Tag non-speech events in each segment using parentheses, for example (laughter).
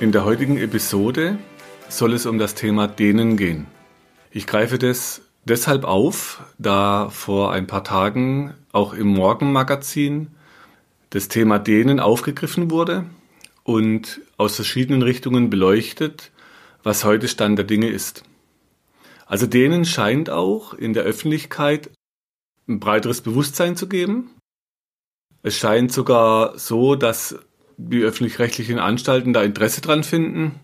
In der heutigen Episode soll es um das Thema Dehnen gehen. Ich greife das deshalb auf, da vor ein paar Tagen auch im Morgenmagazin das Thema Dehnen aufgegriffen wurde und aus verschiedenen Richtungen beleuchtet, was heute Stand der Dinge ist. Also Dehnen scheint auch in der Öffentlichkeit ein breiteres Bewusstsein zu geben. Es scheint sogar so, dass die öffentlich-rechtlichen Anstalten da Interesse dran finden.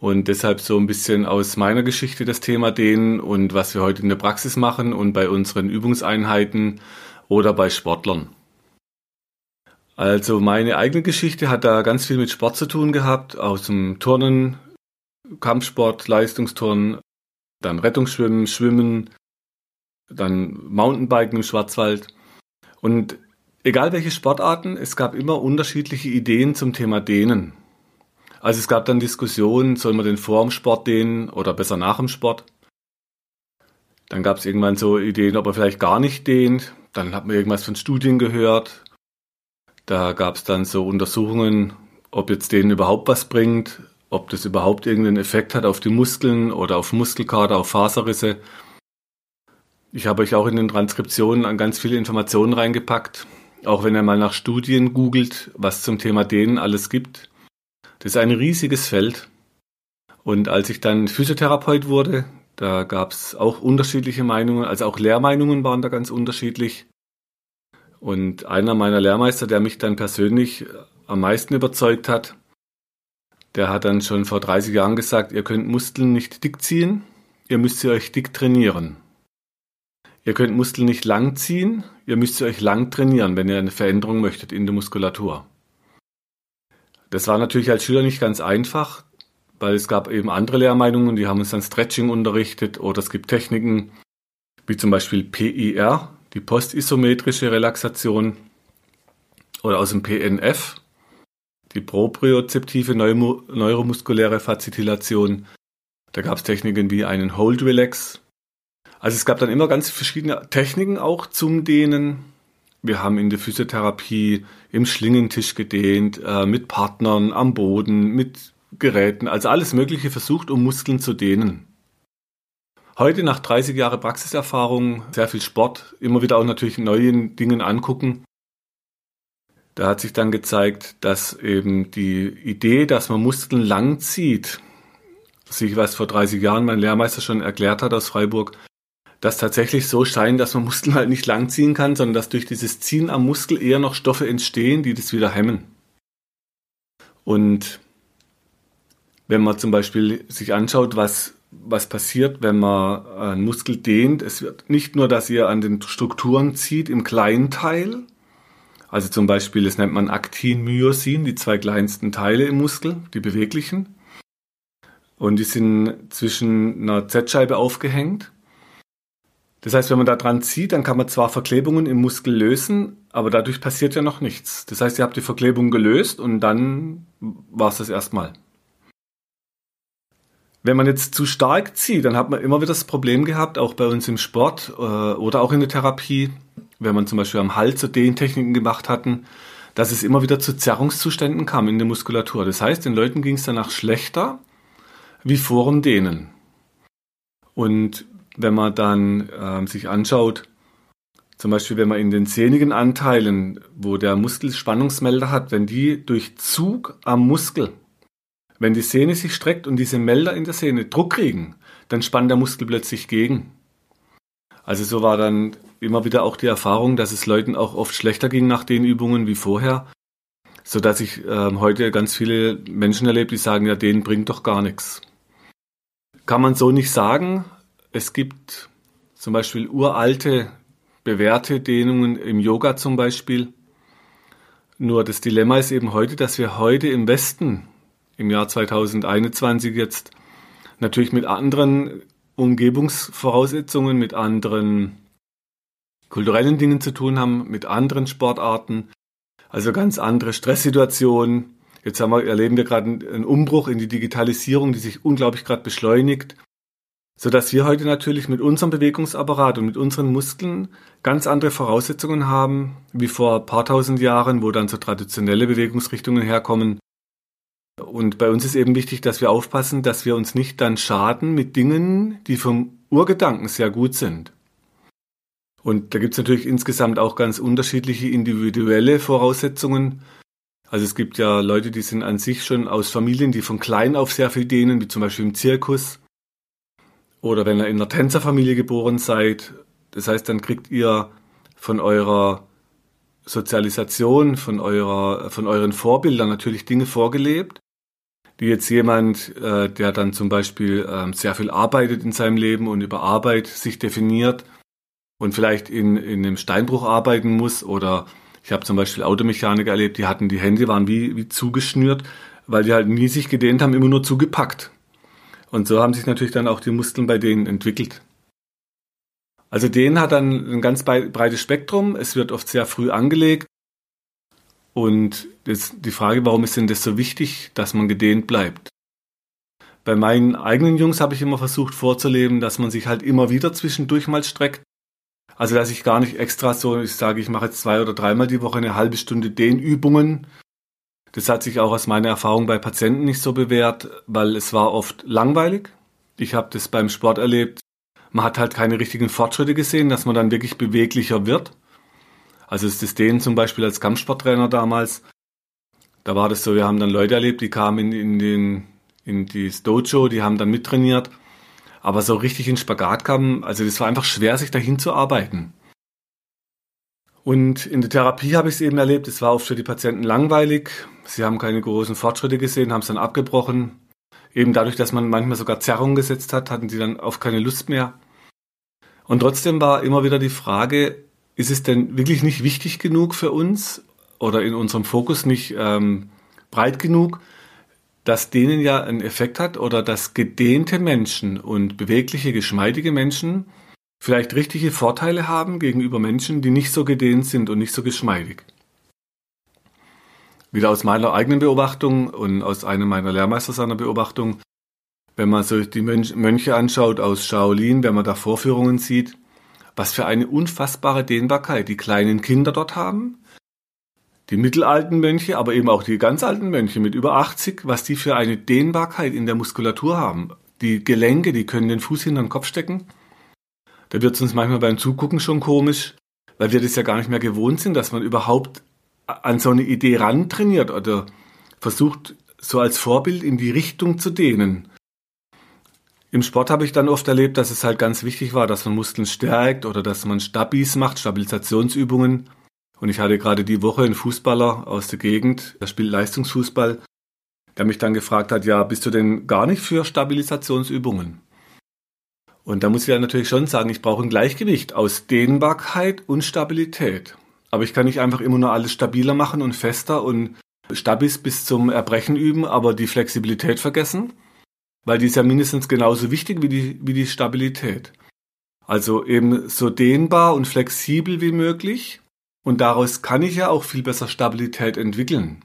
Und deshalb so ein bisschen aus meiner Geschichte das Thema dehnen und was wir heute in der Praxis machen und bei unseren Übungseinheiten oder bei Sportlern. Also meine eigene Geschichte hat da ganz viel mit Sport zu tun gehabt, aus dem Turnen, Kampfsport, Leistungsturnen, dann Rettungsschwimmen, Schwimmen, dann Mountainbiken im Schwarzwald. Und egal welche Sportarten, es gab immer unterschiedliche Ideen zum Thema Dehnen. Also es gab dann Diskussionen, soll man den vor dem Sport dehnen oder besser nach dem Sport. Dann gab es irgendwann so Ideen, ob man vielleicht gar nicht dehnt. Dann hat man irgendwas von Studien gehört. Da gab es dann so Untersuchungen, ob jetzt denen überhaupt was bringt, ob das überhaupt irgendeinen Effekt hat auf die Muskeln oder auf Muskelkater, auf Faserrisse. Ich habe euch auch in den Transkriptionen an ganz viele Informationen reingepackt. Auch wenn ihr mal nach Studien googelt, was zum Thema Dehnen alles gibt. Das ist ein riesiges Feld. Und als ich dann Physiotherapeut wurde, da gab es auch unterschiedliche Meinungen, also auch Lehrmeinungen waren da ganz unterschiedlich. Und einer meiner Lehrmeister, der mich dann persönlich am meisten überzeugt hat, der hat dann schon vor 30 Jahren gesagt, ihr könnt Muskeln nicht dick ziehen, ihr müsst sie euch dick trainieren. Ihr könnt Muskeln nicht lang ziehen, ihr müsst sie euch lang trainieren, wenn ihr eine Veränderung möchtet in der Muskulatur. Das war natürlich als Schüler nicht ganz einfach, weil es gab eben andere Lehrmeinungen, die haben uns dann Stretching unterrichtet oder es gibt Techniken wie zum Beispiel PIR, die postisometrische Relaxation oder aus dem PNF, die propriozeptive neuromuskuläre Fazitillation. Da gab es Techniken wie einen Hold Relax also es gab dann immer ganz verschiedene Techniken auch zum Dehnen. Wir haben in der Physiotherapie im Schlingentisch gedehnt, äh, mit Partnern am Boden, mit Geräten, also alles Mögliche versucht, um Muskeln zu dehnen. Heute nach 30 Jahren Praxiserfahrung, sehr viel Sport, immer wieder auch natürlich neuen Dingen angucken. Da hat sich dann gezeigt, dass eben die Idee, dass man Muskeln lang zieht, sich was vor 30 Jahren mein Lehrmeister schon erklärt hat aus Freiburg, das tatsächlich so scheint, dass man Muskeln halt nicht lang ziehen kann, sondern dass durch dieses Ziehen am Muskel eher noch Stoffe entstehen, die das wieder hemmen. Und wenn man zum Beispiel sich anschaut, was, was passiert, wenn man einen Muskel dehnt, es wird nicht nur, dass ihr an den Strukturen zieht im kleinen Teil, also zum Beispiel, das nennt man Aktin, Myosin, die zwei kleinsten Teile im Muskel, die beweglichen. Und die sind zwischen einer Z-Scheibe aufgehängt. Das heißt, wenn man da dran zieht, dann kann man zwar Verklebungen im Muskel lösen, aber dadurch passiert ja noch nichts. Das heißt, ihr habt die Verklebung gelöst und dann war es das erstmal. Wenn man jetzt zu stark zieht, dann hat man immer wieder das Problem gehabt, auch bei uns im Sport äh, oder auch in der Therapie, wenn man zum Beispiel am Hals so Dehntechniken gemacht hatten, dass es immer wieder zu Zerrungszuständen kam in der Muskulatur. Das heißt, den Leuten ging es danach schlechter wie vor dem Dehnen. Und wenn man dann äh, sich anschaut, zum Beispiel wenn man in den zähnigen Anteilen, wo der Muskel Spannungsmelder hat, wenn die durch Zug am Muskel, wenn die Sehne sich streckt und diese Melder in der Sehne Druck kriegen, dann spannt der Muskel plötzlich gegen. Also so war dann immer wieder auch die Erfahrung, dass es Leuten auch oft schlechter ging nach den Übungen wie vorher, so dass ich äh, heute ganz viele Menschen erlebe, die sagen, ja, denen bringt doch gar nichts. Kann man so nicht sagen, es gibt zum Beispiel uralte, bewährte Dehnungen im Yoga zum Beispiel. Nur das Dilemma ist eben heute, dass wir heute im Westen im Jahr 2021 jetzt natürlich mit anderen Umgebungsvoraussetzungen, mit anderen kulturellen Dingen zu tun haben, mit anderen Sportarten, also ganz andere Stresssituationen. Jetzt wir, erleben wir gerade einen Umbruch in die Digitalisierung, die sich unglaublich gerade beschleunigt, so dass wir heute natürlich mit unserem Bewegungsapparat und mit unseren Muskeln ganz andere Voraussetzungen haben, wie vor ein paar tausend Jahren, wo dann so traditionelle Bewegungsrichtungen herkommen. Und bei uns ist eben wichtig, dass wir aufpassen, dass wir uns nicht dann schaden mit Dingen, die vom Urgedanken sehr gut sind. Und da gibt es natürlich insgesamt auch ganz unterschiedliche individuelle Voraussetzungen. Also es gibt ja Leute, die sind an sich schon aus Familien, die von klein auf sehr viel dehnen, wie zum Beispiel im Zirkus. Oder wenn ihr in einer Tänzerfamilie geboren seid. Das heißt, dann kriegt ihr von eurer Sozialisation, von, eurer, von euren Vorbildern natürlich Dinge vorgelebt, die jetzt jemand, äh, der dann zum Beispiel äh, sehr viel arbeitet in seinem Leben und über Arbeit sich definiert, und vielleicht in, in einem Steinbruch arbeiten muss oder ich habe zum Beispiel Automechaniker erlebt, die hatten die Hände waren wie, wie zugeschnürt, weil die halt nie sich gedehnt haben, immer nur zugepackt. Und so haben sich natürlich dann auch die Muskeln bei denen entwickelt. Also denen hat dann ein ganz breites Spektrum. Es wird oft sehr früh angelegt. Und das, die Frage, warum ist denn das so wichtig, dass man gedehnt bleibt? Bei meinen eigenen Jungs habe ich immer versucht vorzuleben, dass man sich halt immer wieder zwischendurch mal streckt also dass ich gar nicht extra so, ich sage, ich mache jetzt zwei oder dreimal die Woche eine halbe Stunde Dehnübungen. Das hat sich auch aus meiner Erfahrung bei Patienten nicht so bewährt, weil es war oft langweilig. Ich habe das beim Sport erlebt. Man hat halt keine richtigen Fortschritte gesehen, dass man dann wirklich beweglicher wird. Also ist das Dehnen zum Beispiel als Kampfsporttrainer damals. Da war das so, wir haben dann Leute erlebt, die kamen in, in, den, in das Dojo, die haben dann mittrainiert aber so richtig in Spagat kam, also das war einfach schwer, sich dahin zu arbeiten. Und in der Therapie habe ich es eben erlebt, es war oft für die Patienten langweilig, sie haben keine großen Fortschritte gesehen, haben es dann abgebrochen. Eben dadurch, dass man manchmal sogar Zerrungen gesetzt hat, hatten die dann auf keine Lust mehr. Und trotzdem war immer wieder die Frage, ist es denn wirklich nicht wichtig genug für uns oder in unserem Fokus nicht ähm, breit genug, dass denen ja einen Effekt hat oder dass gedehnte Menschen und bewegliche, geschmeidige Menschen vielleicht richtige Vorteile haben gegenüber Menschen, die nicht so gedehnt sind und nicht so geschmeidig. Wieder aus meiner eigenen Beobachtung und aus einem meiner Lehrmeister seiner Beobachtung, wenn man sich die Mönche anschaut aus Shaolin, wenn man da Vorführungen sieht, was für eine unfassbare Dehnbarkeit die kleinen Kinder dort haben, die mittelalten Mönche, aber eben auch die ganz alten Mönche mit über 80, was die für eine Dehnbarkeit in der Muskulatur haben. Die Gelenke, die können den Fuß hinter den Kopf stecken. Da wird es uns manchmal beim Zugucken schon komisch, weil wir das ja gar nicht mehr gewohnt sind, dass man überhaupt an so eine Idee rantrainiert oder versucht, so als Vorbild in die Richtung zu dehnen. Im Sport habe ich dann oft erlebt, dass es halt ganz wichtig war, dass man Muskeln stärkt oder dass man Stabis macht, Stabilisationsübungen. Und ich hatte gerade die Woche einen Fußballer aus der Gegend, der spielt Leistungsfußball, der mich dann gefragt hat, ja, bist du denn gar nicht für Stabilisationsübungen? Und da muss ich ja natürlich schon sagen, ich brauche ein Gleichgewicht aus Dehnbarkeit und Stabilität. Aber ich kann nicht einfach immer nur alles stabiler machen und fester und Stabis bis zum Erbrechen üben, aber die Flexibilität vergessen, weil die ist ja mindestens genauso wichtig wie die, wie die Stabilität. Also eben so dehnbar und flexibel wie möglich, und daraus kann ich ja auch viel besser Stabilität entwickeln.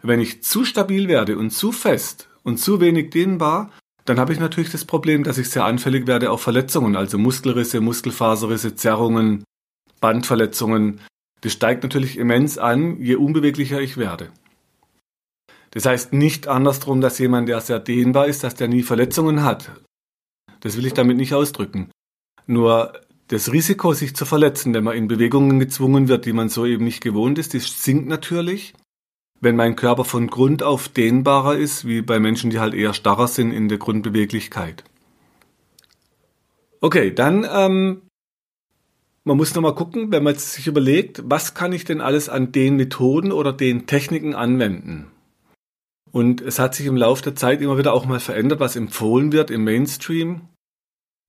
Wenn ich zu stabil werde und zu fest und zu wenig dehnbar, dann habe ich natürlich das Problem, dass ich sehr anfällig werde auf Verletzungen, also Muskelrisse, Muskelfaserrisse, Zerrungen, Bandverletzungen. Das steigt natürlich immens an, je unbeweglicher ich werde. Das heißt nicht andersrum, dass jemand, der sehr dehnbar ist, dass der nie Verletzungen hat. Das will ich damit nicht ausdrücken. Nur das Risiko, sich zu verletzen, wenn man in Bewegungen gezwungen wird, die man so eben nicht gewohnt ist, das sinkt natürlich. Wenn mein Körper von Grund auf dehnbarer ist, wie bei Menschen, die halt eher starrer sind in der Grundbeweglichkeit. Okay, dann, ähm, man muss nochmal gucken, wenn man sich überlegt, was kann ich denn alles an den Methoden oder den Techniken anwenden? Und es hat sich im Laufe der Zeit immer wieder auch mal verändert, was empfohlen wird im Mainstream.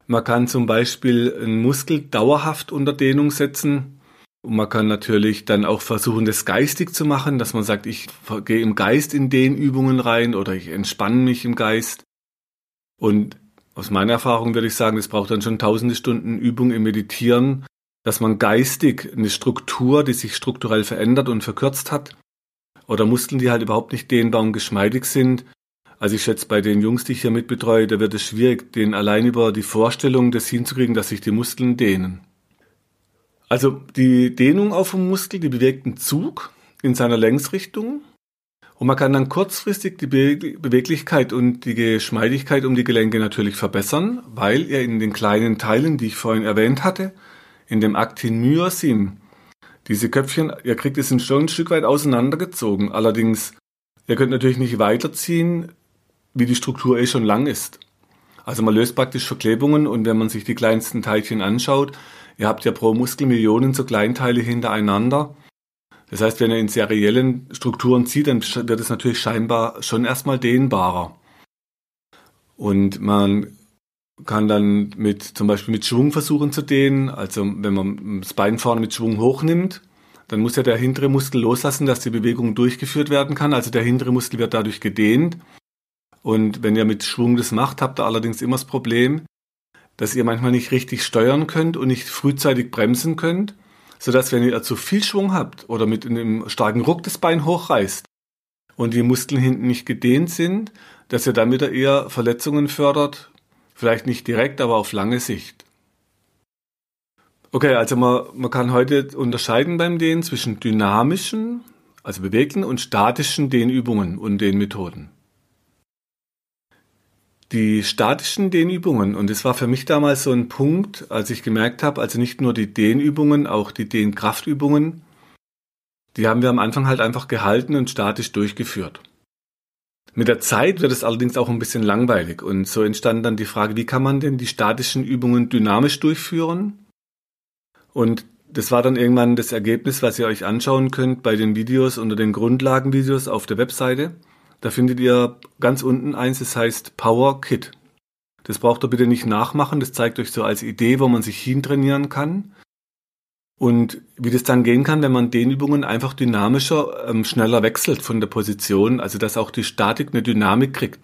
Man kann zum Beispiel einen Muskel dauerhaft unter Dehnung setzen. Und man kann natürlich dann auch versuchen, das geistig zu machen, dass man sagt, ich gehe im Geist in den Übungen rein oder ich entspanne mich im Geist. Und aus meiner Erfahrung würde ich sagen, es braucht dann schon tausende Stunden Übung im Meditieren, dass man geistig eine Struktur, die sich strukturell verändert und verkürzt hat, oder Muskeln, die halt überhaupt nicht dehnbar und geschmeidig sind. Also ich schätze, bei den Jungs, die ich hier mitbetreue, da wird es schwierig, den allein über die Vorstellung das hinzukriegen, dass sich die Muskeln dehnen. Also die Dehnung auf dem Muskel, die bewegt einen Zug in seiner Längsrichtung und man kann dann kurzfristig die Be Beweglichkeit und die Geschmeidigkeit um die Gelenke natürlich verbessern, weil er in den kleinen Teilen, die ich vorhin erwähnt hatte, in dem Aktin Myosin, diese Köpfchen, ihr kriegt es schon ein Stück weit auseinandergezogen. Allerdings, ihr könnt natürlich nicht weiterziehen, wie die Struktur eh schon lang ist. Also man löst praktisch Verklebungen und wenn man sich die kleinsten Teilchen anschaut, ihr habt ja pro Muskel Millionen so Kleinteile hintereinander. Das heißt, wenn ihr in seriellen Strukturen zieht, dann wird es natürlich scheinbar schon erstmal dehnbarer. Und man kann dann mit zum Beispiel mit Schwung versuchen zu dehnen. Also wenn man das Bein vorne mit Schwung hochnimmt, dann muss ja der hintere Muskel loslassen, dass die Bewegung durchgeführt werden kann. Also der hintere Muskel wird dadurch gedehnt. Und wenn ihr mit Schwung das macht, habt ihr allerdings immer das Problem, dass ihr manchmal nicht richtig steuern könnt und nicht frühzeitig bremsen könnt, sodass wenn ihr zu viel Schwung habt oder mit einem starken Ruck das Bein hochreißt und die Muskeln hinten nicht gedehnt sind, dass ihr wieder eher Verletzungen fördert Vielleicht nicht direkt, aber auf lange Sicht. Okay, also man, man kann heute unterscheiden beim Dehnen zwischen dynamischen, also bewegten und statischen Dehnübungen und Dehnmethoden. Die statischen Dehnübungen, und das war für mich damals so ein Punkt, als ich gemerkt habe, also nicht nur die Dehnübungen, auch die Dehnkraftübungen, die haben wir am Anfang halt einfach gehalten und statisch durchgeführt. Mit der Zeit wird es allerdings auch ein bisschen langweilig und so entstand dann die Frage, wie kann man denn die statischen Übungen dynamisch durchführen? Und das war dann irgendwann das Ergebnis, was ihr euch anschauen könnt bei den Videos unter den Grundlagenvideos auf der Webseite. Da findet ihr ganz unten eins, das heißt Power Kit. Das braucht ihr bitte nicht nachmachen, das zeigt euch so als Idee, wo man sich hintrainieren kann. Und wie das dann gehen kann, wenn man den Übungen einfach dynamischer, ähm, schneller wechselt von der Position, also dass auch die Statik eine Dynamik kriegt.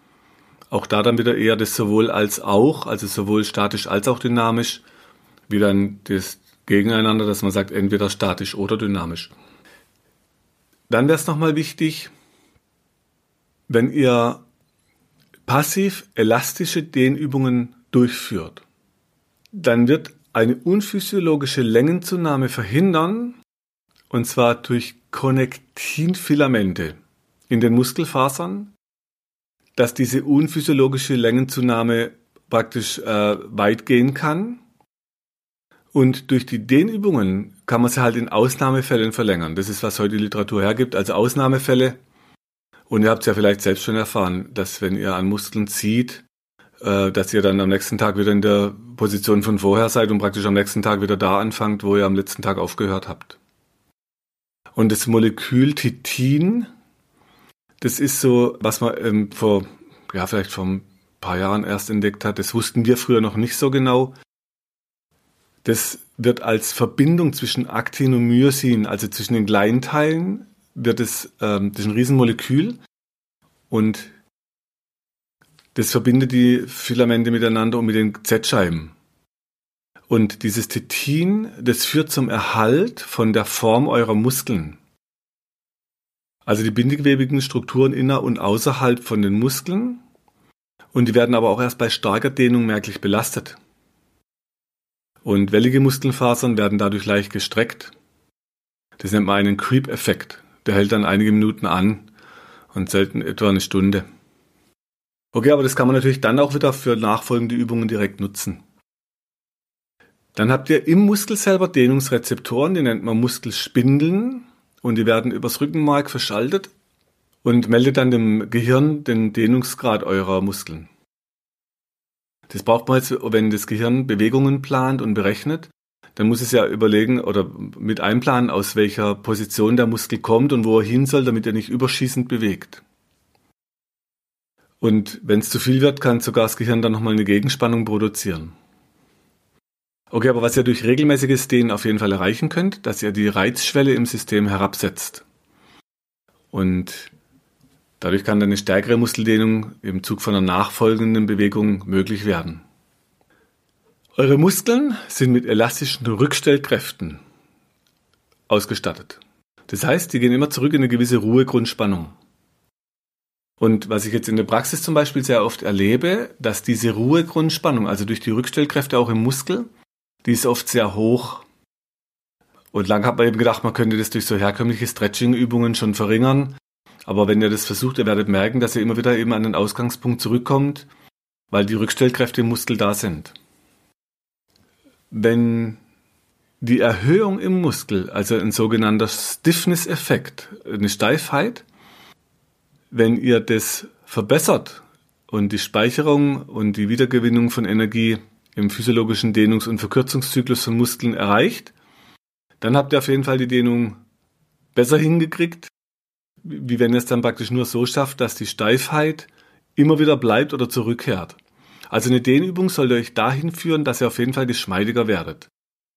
Auch da dann wieder eher das sowohl als auch, also sowohl statisch als auch dynamisch, wie dann das Gegeneinander, dass man sagt, entweder statisch oder dynamisch. Dann wäre es nochmal wichtig, wenn ihr passiv elastische Dehnübungen durchführt, dann wird eine unphysiologische Längenzunahme verhindern, und zwar durch Konnektinfilamente in den Muskelfasern, dass diese unphysiologische Längenzunahme praktisch äh, weit gehen kann. Und durch die Dehnübungen kann man sie halt in Ausnahmefällen verlängern. Das ist, was heute die Literatur hergibt, also Ausnahmefälle. Und ihr habt es ja vielleicht selbst schon erfahren, dass wenn ihr an Muskeln zieht, äh, dass ihr dann am nächsten Tag wieder in der Position von vorher seid und praktisch am nächsten Tag wieder da anfangt, wo ihr am letzten Tag aufgehört habt. Und das Molekül Titin, das ist so, was man ähm, vor, ja, vielleicht vor ein paar Jahren erst entdeckt hat. Das wussten wir früher noch nicht so genau. Das wird als Verbindung zwischen Aktin und Myosin, also zwischen den Kleinteilen, wird es, ähm, das ist ein Riesenmolekül und das verbindet die Filamente miteinander und mit den Z-Scheiben. Und dieses Titin, das führt zum Erhalt von der Form eurer Muskeln. Also die bindegewebigen Strukturen inner und außerhalb von den Muskeln. Und die werden aber auch erst bei starker Dehnung merklich belastet. Und wellige Muskelfasern werden dadurch leicht gestreckt. Das nennt man einen Creep-Effekt. Der hält dann einige Minuten an und selten etwa eine Stunde. Okay, aber das kann man natürlich dann auch wieder für nachfolgende Übungen direkt nutzen. Dann habt ihr im Muskel selber Dehnungsrezeptoren, die nennt man Muskelspindeln und die werden übers Rückenmark verschaltet und meldet dann dem Gehirn den Dehnungsgrad eurer Muskeln. Das braucht man jetzt, wenn das Gehirn Bewegungen plant und berechnet, dann muss es ja überlegen oder mit einplanen, aus welcher Position der Muskel kommt und wo er hin soll, damit er nicht überschießend bewegt. Und wenn es zu viel wird, kann sogar das Gehirn dann nochmal eine Gegenspannung produzieren. Okay, aber was ihr durch regelmäßiges Dehnen auf jeden Fall erreichen könnt, dass ihr die Reizschwelle im System herabsetzt. Und dadurch kann dann eine stärkere Muskeldehnung im Zug von einer nachfolgenden Bewegung möglich werden. Eure Muskeln sind mit elastischen Rückstellkräften ausgestattet. Das heißt, die gehen immer zurück in eine gewisse Ruhegrundspannung. Und was ich jetzt in der Praxis zum Beispiel sehr oft erlebe, dass diese Ruhegrundspannung, also durch die Rückstellkräfte auch im Muskel, die ist oft sehr hoch. Und lang hat man eben gedacht, man könnte das durch so herkömmliche Stretching-Übungen schon verringern. Aber wenn ihr das versucht, ihr werdet merken, dass ihr immer wieder eben an den Ausgangspunkt zurückkommt, weil die Rückstellkräfte im Muskel da sind. Wenn die Erhöhung im Muskel, also ein sogenannter Stiffness-Effekt, eine Steifheit, wenn ihr das verbessert und die Speicherung und die Wiedergewinnung von Energie im physiologischen Dehnungs- und Verkürzungszyklus von Muskeln erreicht, dann habt ihr auf jeden Fall die Dehnung besser hingekriegt, wie wenn ihr es dann praktisch nur so schafft, dass die Steifheit immer wieder bleibt oder zurückkehrt. Also eine Dehnübung sollte euch dahin führen, dass ihr auf jeden Fall geschmeidiger werdet.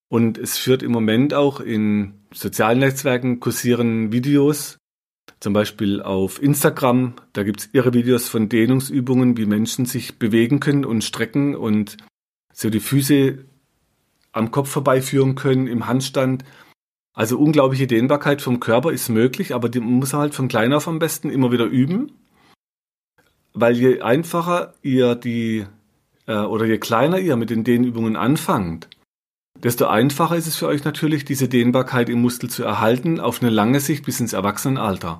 Und es führt im Moment auch in sozialen Netzwerken kursieren Videos, zum Beispiel auf Instagram, da gibt's irre Videos von Dehnungsübungen, wie Menschen sich bewegen können und strecken und so die Füße am Kopf vorbeiführen können im Handstand. Also unglaubliche Dehnbarkeit vom Körper ist möglich, aber die muss halt von klein auf am besten immer wieder üben. Weil je einfacher ihr die äh, oder je kleiner ihr mit den Dehnübungen anfangt, desto einfacher ist es für euch natürlich, diese Dehnbarkeit im Muskel zu erhalten auf eine lange Sicht bis ins Erwachsenenalter.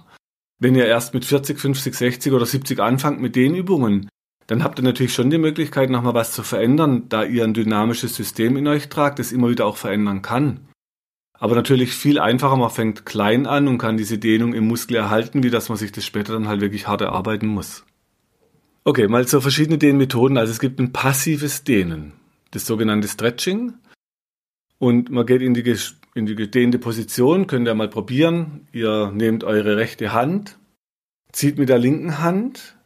Wenn ihr erst mit 40, 50, 60 oder 70 anfangt mit Dehnübungen, dann habt ihr natürlich schon die Möglichkeit, nochmal was zu verändern, da ihr ein dynamisches System in euch tragt, das immer wieder auch verändern kann. Aber natürlich viel einfacher, man fängt klein an und kann diese Dehnung im Muskel erhalten, wie dass man sich das später dann halt wirklich hart erarbeiten muss. Okay, mal so verschiedene Dehnmethoden. Also es gibt ein passives Dehnen, das sogenannte Stretching. Und man geht in die, in die gedehnte Position, könnt ihr mal probieren. Ihr nehmt eure rechte Hand, zieht mit der linken Hand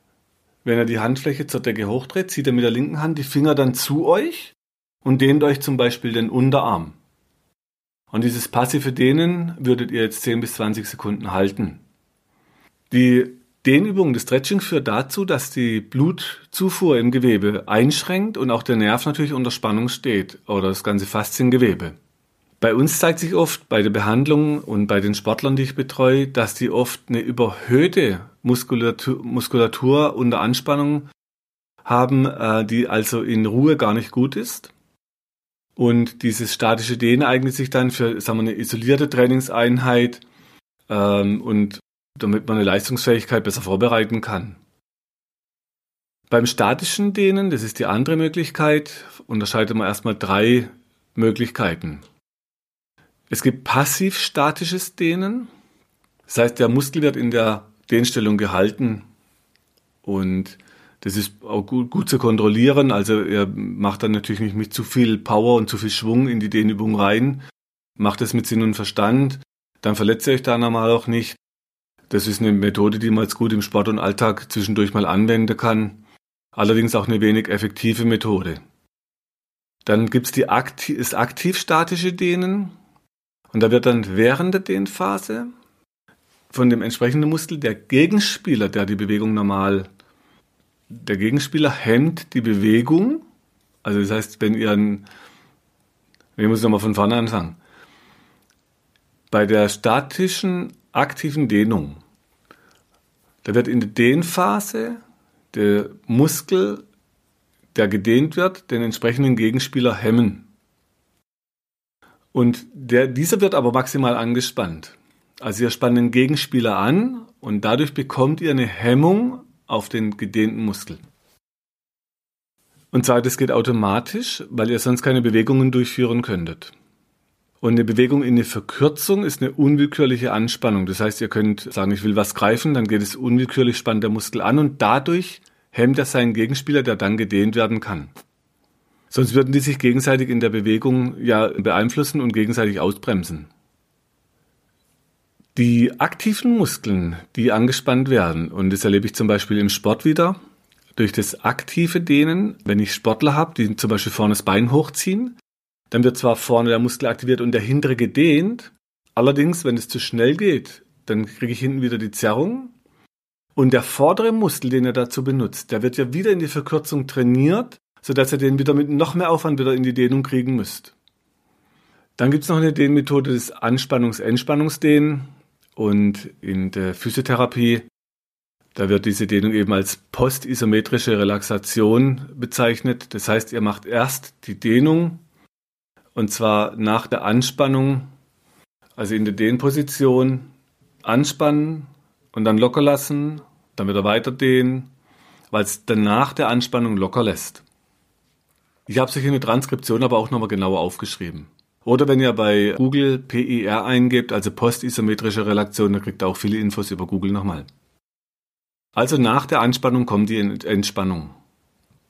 wenn er die Handfläche zur Decke hochdreht, zieht er mit der linken Hand die Finger dann zu euch und dehnt euch zum Beispiel den Unterarm. Und dieses passive Dehnen würdet ihr jetzt 10 bis 20 Sekunden halten. Die Dehnübung des Stretching führt dazu, dass die Blutzufuhr im Gewebe einschränkt und auch der Nerv natürlich unter Spannung steht oder das ganze Fasziengewebe. Bei uns zeigt sich oft bei der Behandlung und bei den Sportlern, die ich betreue, dass die oft eine überhöhte Muskulatur, Muskulatur unter Anspannung haben, äh, die also in Ruhe gar nicht gut ist. Und dieses statische Dehnen eignet sich dann für sagen wir, eine isolierte Trainingseinheit ähm, und damit man eine Leistungsfähigkeit besser vorbereiten kann. Beim statischen Dehnen, das ist die andere Möglichkeit, unterscheidet man erstmal drei Möglichkeiten. Es gibt passiv-statisches Dehnen. Das heißt, der Muskel wird in der Dehnstellung gehalten und das ist auch gut, gut, zu kontrollieren. Also er macht dann natürlich nicht mit zu viel Power und zu viel Schwung in die Dehnübung rein. Macht es mit Sinn und Verstand. Dann verletzt ihr euch da normal auch nicht. Das ist eine Methode, die man jetzt gut im Sport und Alltag zwischendurch mal anwenden kann. Allerdings auch eine wenig effektive Methode. Dann gibt's die aktiv, das aktiv-statische Dehnen. Und da wird dann während der Dehnphase von dem entsprechenden Muskel der Gegenspieler, der die Bewegung normal, der Gegenspieler hemmt die Bewegung. Also das heißt, wenn ihr ein, ich muss nochmal von vorne anfangen. Bei der statischen aktiven Dehnung, da wird in der Dehnphase der Muskel, der gedehnt wird, den entsprechenden Gegenspieler hemmen. Und der, dieser wird aber maximal angespannt. Also ihr spannt den Gegenspieler an und dadurch bekommt ihr eine Hemmung auf den gedehnten Muskel. Und zwar, das geht automatisch, weil ihr sonst keine Bewegungen durchführen könntet. Und eine Bewegung in eine Verkürzung ist eine unwillkürliche Anspannung. Das heißt, ihr könnt sagen, ich will was greifen, dann geht es unwillkürlich, spannt der Muskel an und dadurch hemmt er seinen Gegenspieler, der dann gedehnt werden kann. Sonst würden die sich gegenseitig in der Bewegung ja beeinflussen und gegenseitig ausbremsen. Die aktiven Muskeln, die angespannt werden, und das erlebe ich zum Beispiel im Sport wieder, durch das aktive Dehnen, wenn ich Sportler habe, die zum Beispiel vorne das Bein hochziehen, dann wird zwar vorne der Muskel aktiviert und der hintere gedehnt, allerdings, wenn es zu schnell geht, dann kriege ich hinten wieder die Zerrung und der vordere Muskel, den er dazu benutzt, der wird ja wieder in die Verkürzung trainiert, sodass ihr den wieder mit noch mehr Aufwand wieder in die Dehnung kriegen müsst. Dann gibt es noch eine Dehnmethode des Anspannungs-Entspannungsdehnen und in der Physiotherapie, da wird diese Dehnung eben als postisometrische Relaxation bezeichnet. Das heißt, ihr macht erst die Dehnung und zwar nach der Anspannung, also in der Dehnposition, anspannen und dann locker lassen, dann wieder weiter dehnen, weil es dann nach der Anspannung locker lässt. Ich habe es euch in der Transkription aber auch nochmal genauer aufgeschrieben. Oder wenn ihr bei Google PIR eingebt, also postisometrische Relaktion, dann kriegt ihr auch viele Infos über Google nochmal. Also nach der Anspannung kommt die Entspannung.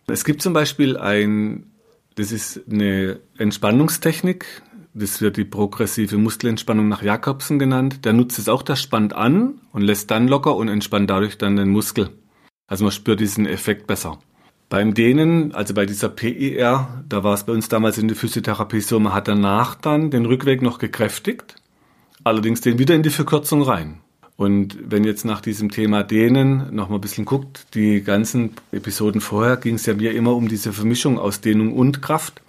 Es gibt zum Beispiel ein, das ist eine Entspannungstechnik, das wird die progressive Muskelentspannung nach Jakobsen genannt. Der nutzt es auch, das spannt an und lässt dann locker und entspannt dadurch dann den Muskel. Also man spürt diesen Effekt besser. Beim Dehnen, also bei dieser PIR, da war es bei uns damals in der Physiotherapie so, man hat danach dann den Rückweg noch gekräftigt, allerdings den wieder in die Verkürzung rein. Und wenn jetzt nach diesem Thema Dehnen noch mal ein bisschen guckt, die ganzen Episoden vorher ging es ja mir immer um diese Vermischung aus Dehnung und Kraft,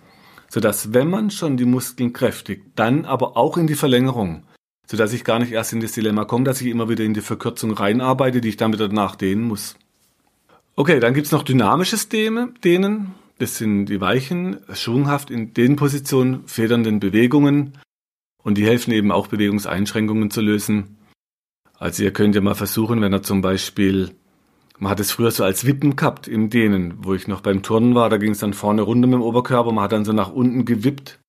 sodass wenn man schon die Muskeln kräftigt, dann aber auch in die Verlängerung, sodass ich gar nicht erst in das Dilemma komme, dass ich immer wieder in die Verkürzung reinarbeite, die ich dann wieder nachdehnen muss. Okay, dann gibt's noch dynamisches Dehnen. Das sind die weichen, schwunghaft in den Positionen federnden Bewegungen. Und die helfen eben auch Bewegungseinschränkungen zu lösen. Also ihr könnt ja mal versuchen, wenn er zum Beispiel, man hat es früher so als Wippen gehabt im Dehnen, wo ich noch beim Turnen war, da ging es dann vorne runter mit dem Oberkörper, man hat dann so nach unten gewippt.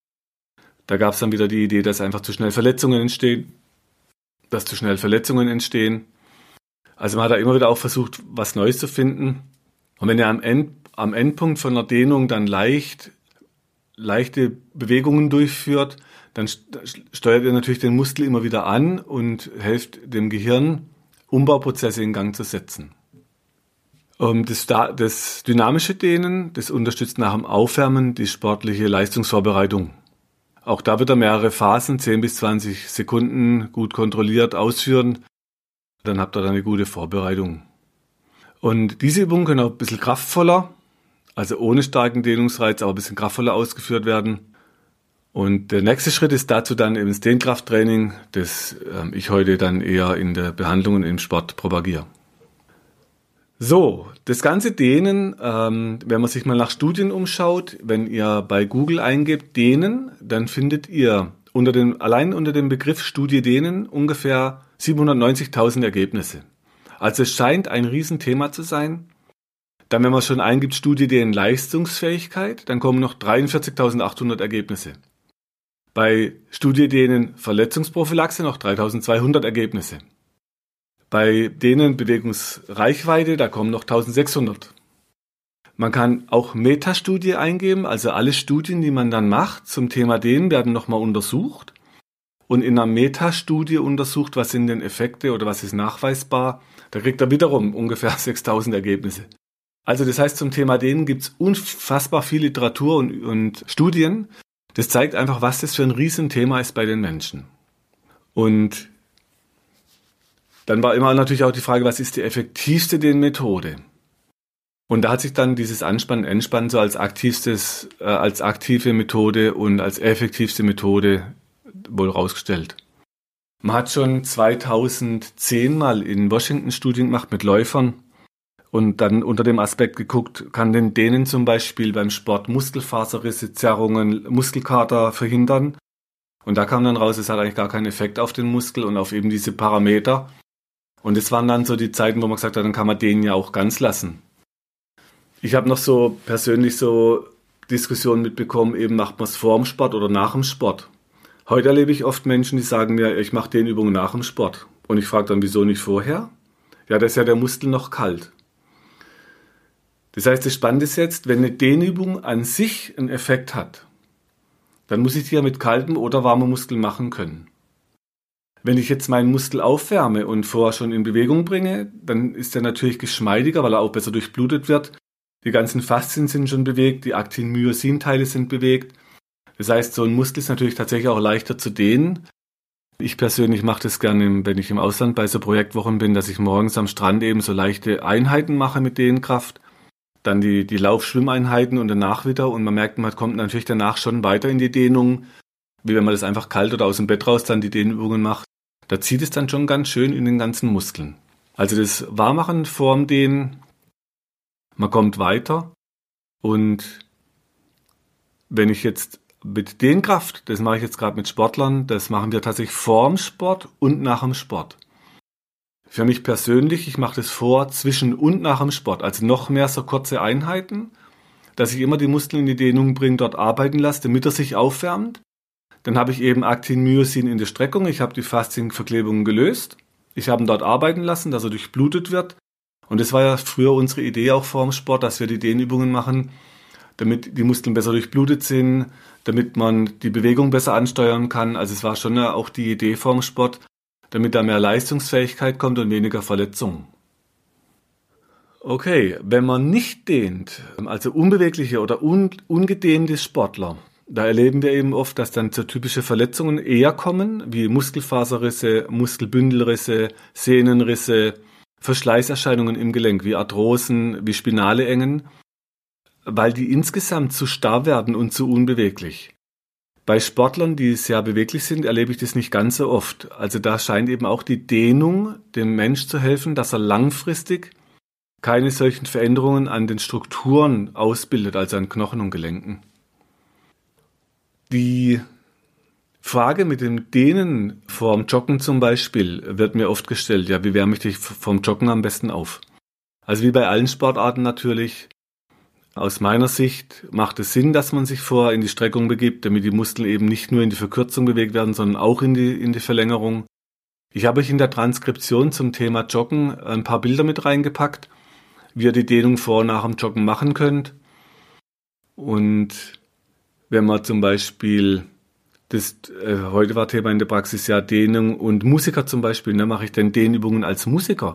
Da gab es dann wieder die Idee, dass einfach zu schnell Verletzungen entstehen, dass zu schnell Verletzungen entstehen. Also man hat da immer wieder auch versucht, was Neues zu finden. Und wenn ihr am, End, am Endpunkt von einer Dehnung dann leicht, leichte Bewegungen durchführt, dann steuert ihr natürlich den Muskel immer wieder an und helft dem Gehirn, Umbauprozesse in Gang zu setzen. Ähm, das, das dynamische Dehnen, das unterstützt nach dem Aufwärmen die sportliche Leistungsvorbereitung. Auch da wird er mehrere Phasen, 10 bis 20 Sekunden, gut kontrolliert ausführen, dann habt ihr eine gute Vorbereitung. Und diese Übungen können auch ein bisschen kraftvoller, also ohne starken Dehnungsreiz, aber ein bisschen kraftvoller ausgeführt werden. Und der nächste Schritt ist dazu dann eben das Dehnkrafttraining, das ähm, ich heute dann eher in der Behandlung und im Sport propagiere. So, das ganze Dehnen, ähm, wenn man sich mal nach Studien umschaut, wenn ihr bei Google eingebt Dehnen, dann findet ihr unter dem, allein unter dem Begriff Studie Dehnen ungefähr 790.000 Ergebnisse. Also es scheint ein Riesenthema zu sein. Dann, wenn man schon eingibt Studie Dehnen Leistungsfähigkeit, dann kommen noch 43.800 Ergebnisse. Bei Studie Dehnen Verletzungsprophylaxe noch 3.200 Ergebnisse. Bei denen Bewegungsreichweite, da kommen noch 1600. Man kann auch Metastudie eingeben, also alle Studien, die man dann macht zum Thema Dehnen, werden nochmal untersucht und in einer Metastudie untersucht, was sind denn Effekte oder was ist nachweisbar. Da kriegt er wiederum ungefähr (laughs) 6000 Ergebnisse. Also das heißt, zum Thema Dehnen gibt es unfassbar viel Literatur und, und Studien. Das zeigt einfach, was das für ein Riesenthema ist bei den Menschen. Und dann war immer natürlich auch die Frage, was ist die effektivste Dehnmethode? Und da hat sich dann dieses Anspannen, Entspannen so als aktivstes, äh, als aktive Methode und als effektivste Methode wohl rausgestellt. Man hat schon 2010 mal in Washington Studien gemacht mit Läufern und dann unter dem Aspekt geguckt, kann denn denen zum Beispiel beim Sport Muskelfaserrisse, Zerrungen, Muskelkater verhindern. Und da kam dann raus, es hat eigentlich gar keinen Effekt auf den Muskel und auf eben diese Parameter. Und es waren dann so die Zeiten, wo man gesagt hat, dann kann man den ja auch ganz lassen. Ich habe noch so persönlich so Diskussionen mitbekommen, eben macht man es vor dem Sport oder nach dem Sport. Heute erlebe ich oft Menschen, die sagen mir, ich mache den Übungen nach dem Sport. Und ich frage dann, wieso nicht vorher? Ja, da ist ja der Muskel noch kalt. Das heißt, das Spannende ist jetzt, wenn eine Dehnübung an sich einen Effekt hat, dann muss ich die ja mit kaltem oder warmem Muskel machen können. Wenn ich jetzt meinen Muskel aufwärme und vorher schon in Bewegung bringe, dann ist er natürlich geschmeidiger, weil er auch besser durchblutet wird die ganzen Faszien sind schon bewegt, die Aktin-Myosin-Teile sind bewegt. Das heißt, so ein Muskel ist natürlich tatsächlich auch leichter zu dehnen. Ich persönlich mache das gerne, wenn ich im Ausland bei so Projektwochen bin, dass ich morgens am Strand eben so leichte Einheiten mache mit Dehnkraft. Dann die, die Lauf-Schwimmeinheiten und danach wieder. Und man merkt, man kommt natürlich danach schon weiter in die Dehnung, wie wenn man das einfach kalt oder aus dem Bett raus dann die Dehnübungen macht. Da zieht es dann schon ganz schön in den ganzen Muskeln. Also das Warmachen vorm Dehnen, man kommt weiter. Und wenn ich jetzt mit Dehnkraft, das mache ich jetzt gerade mit Sportlern, das machen wir tatsächlich vorm Sport und nach dem Sport. Für mich persönlich, ich mache das vor, zwischen und nach dem Sport, also noch mehr so kurze Einheiten, dass ich immer die Muskeln in die Dehnung bringe, dort arbeiten lasse, damit er sich aufwärmt. Dann habe ich eben Aktin Myosin in der Streckung, ich habe die Faszienverklebungen gelöst, ich habe ihn dort arbeiten lassen, dass er durchblutet wird. Und das war ja früher unsere Idee auch vor dem Sport, dass wir die Dehnübungen machen, damit die Muskeln besser durchblutet sind, damit man die Bewegung besser ansteuern kann. Also es war schon auch die Idee vom Sport, damit da mehr Leistungsfähigkeit kommt und weniger Verletzungen. Okay, wenn man nicht dehnt, also unbewegliche oder un ungedehnte Sportler, da erleben wir eben oft, dass dann so typische Verletzungen eher kommen, wie Muskelfaserrisse, Muskelbündelrisse, Sehnenrisse, Verschleißerscheinungen im Gelenk, wie Arthrosen, wie spinale Engen, weil die insgesamt zu starr werden und zu unbeweglich. Bei Sportlern, die sehr beweglich sind, erlebe ich das nicht ganz so oft. Also da scheint eben auch die Dehnung dem Mensch zu helfen, dass er langfristig keine solchen Veränderungen an den Strukturen ausbildet, also an Knochen und Gelenken. Die Frage mit dem Dehnen vorm Joggen zum Beispiel wird mir oft gestellt. Ja, wie wärme ich dich vom Joggen am besten auf? Also wie bei allen Sportarten natürlich aus meiner Sicht macht es Sinn, dass man sich vorher in die Streckung begibt, damit die Muskeln eben nicht nur in die Verkürzung bewegt werden, sondern auch in die, in die Verlängerung. Ich habe euch in der Transkription zum Thema Joggen ein paar Bilder mit reingepackt, wie ihr die Dehnung vor und nach dem Joggen machen könnt. Und wenn man zum Beispiel das äh, heute war Thema in der Praxis ja Dehnung und Musiker zum Beispiel, ne, mache ich denn Dehnübungen als Musiker?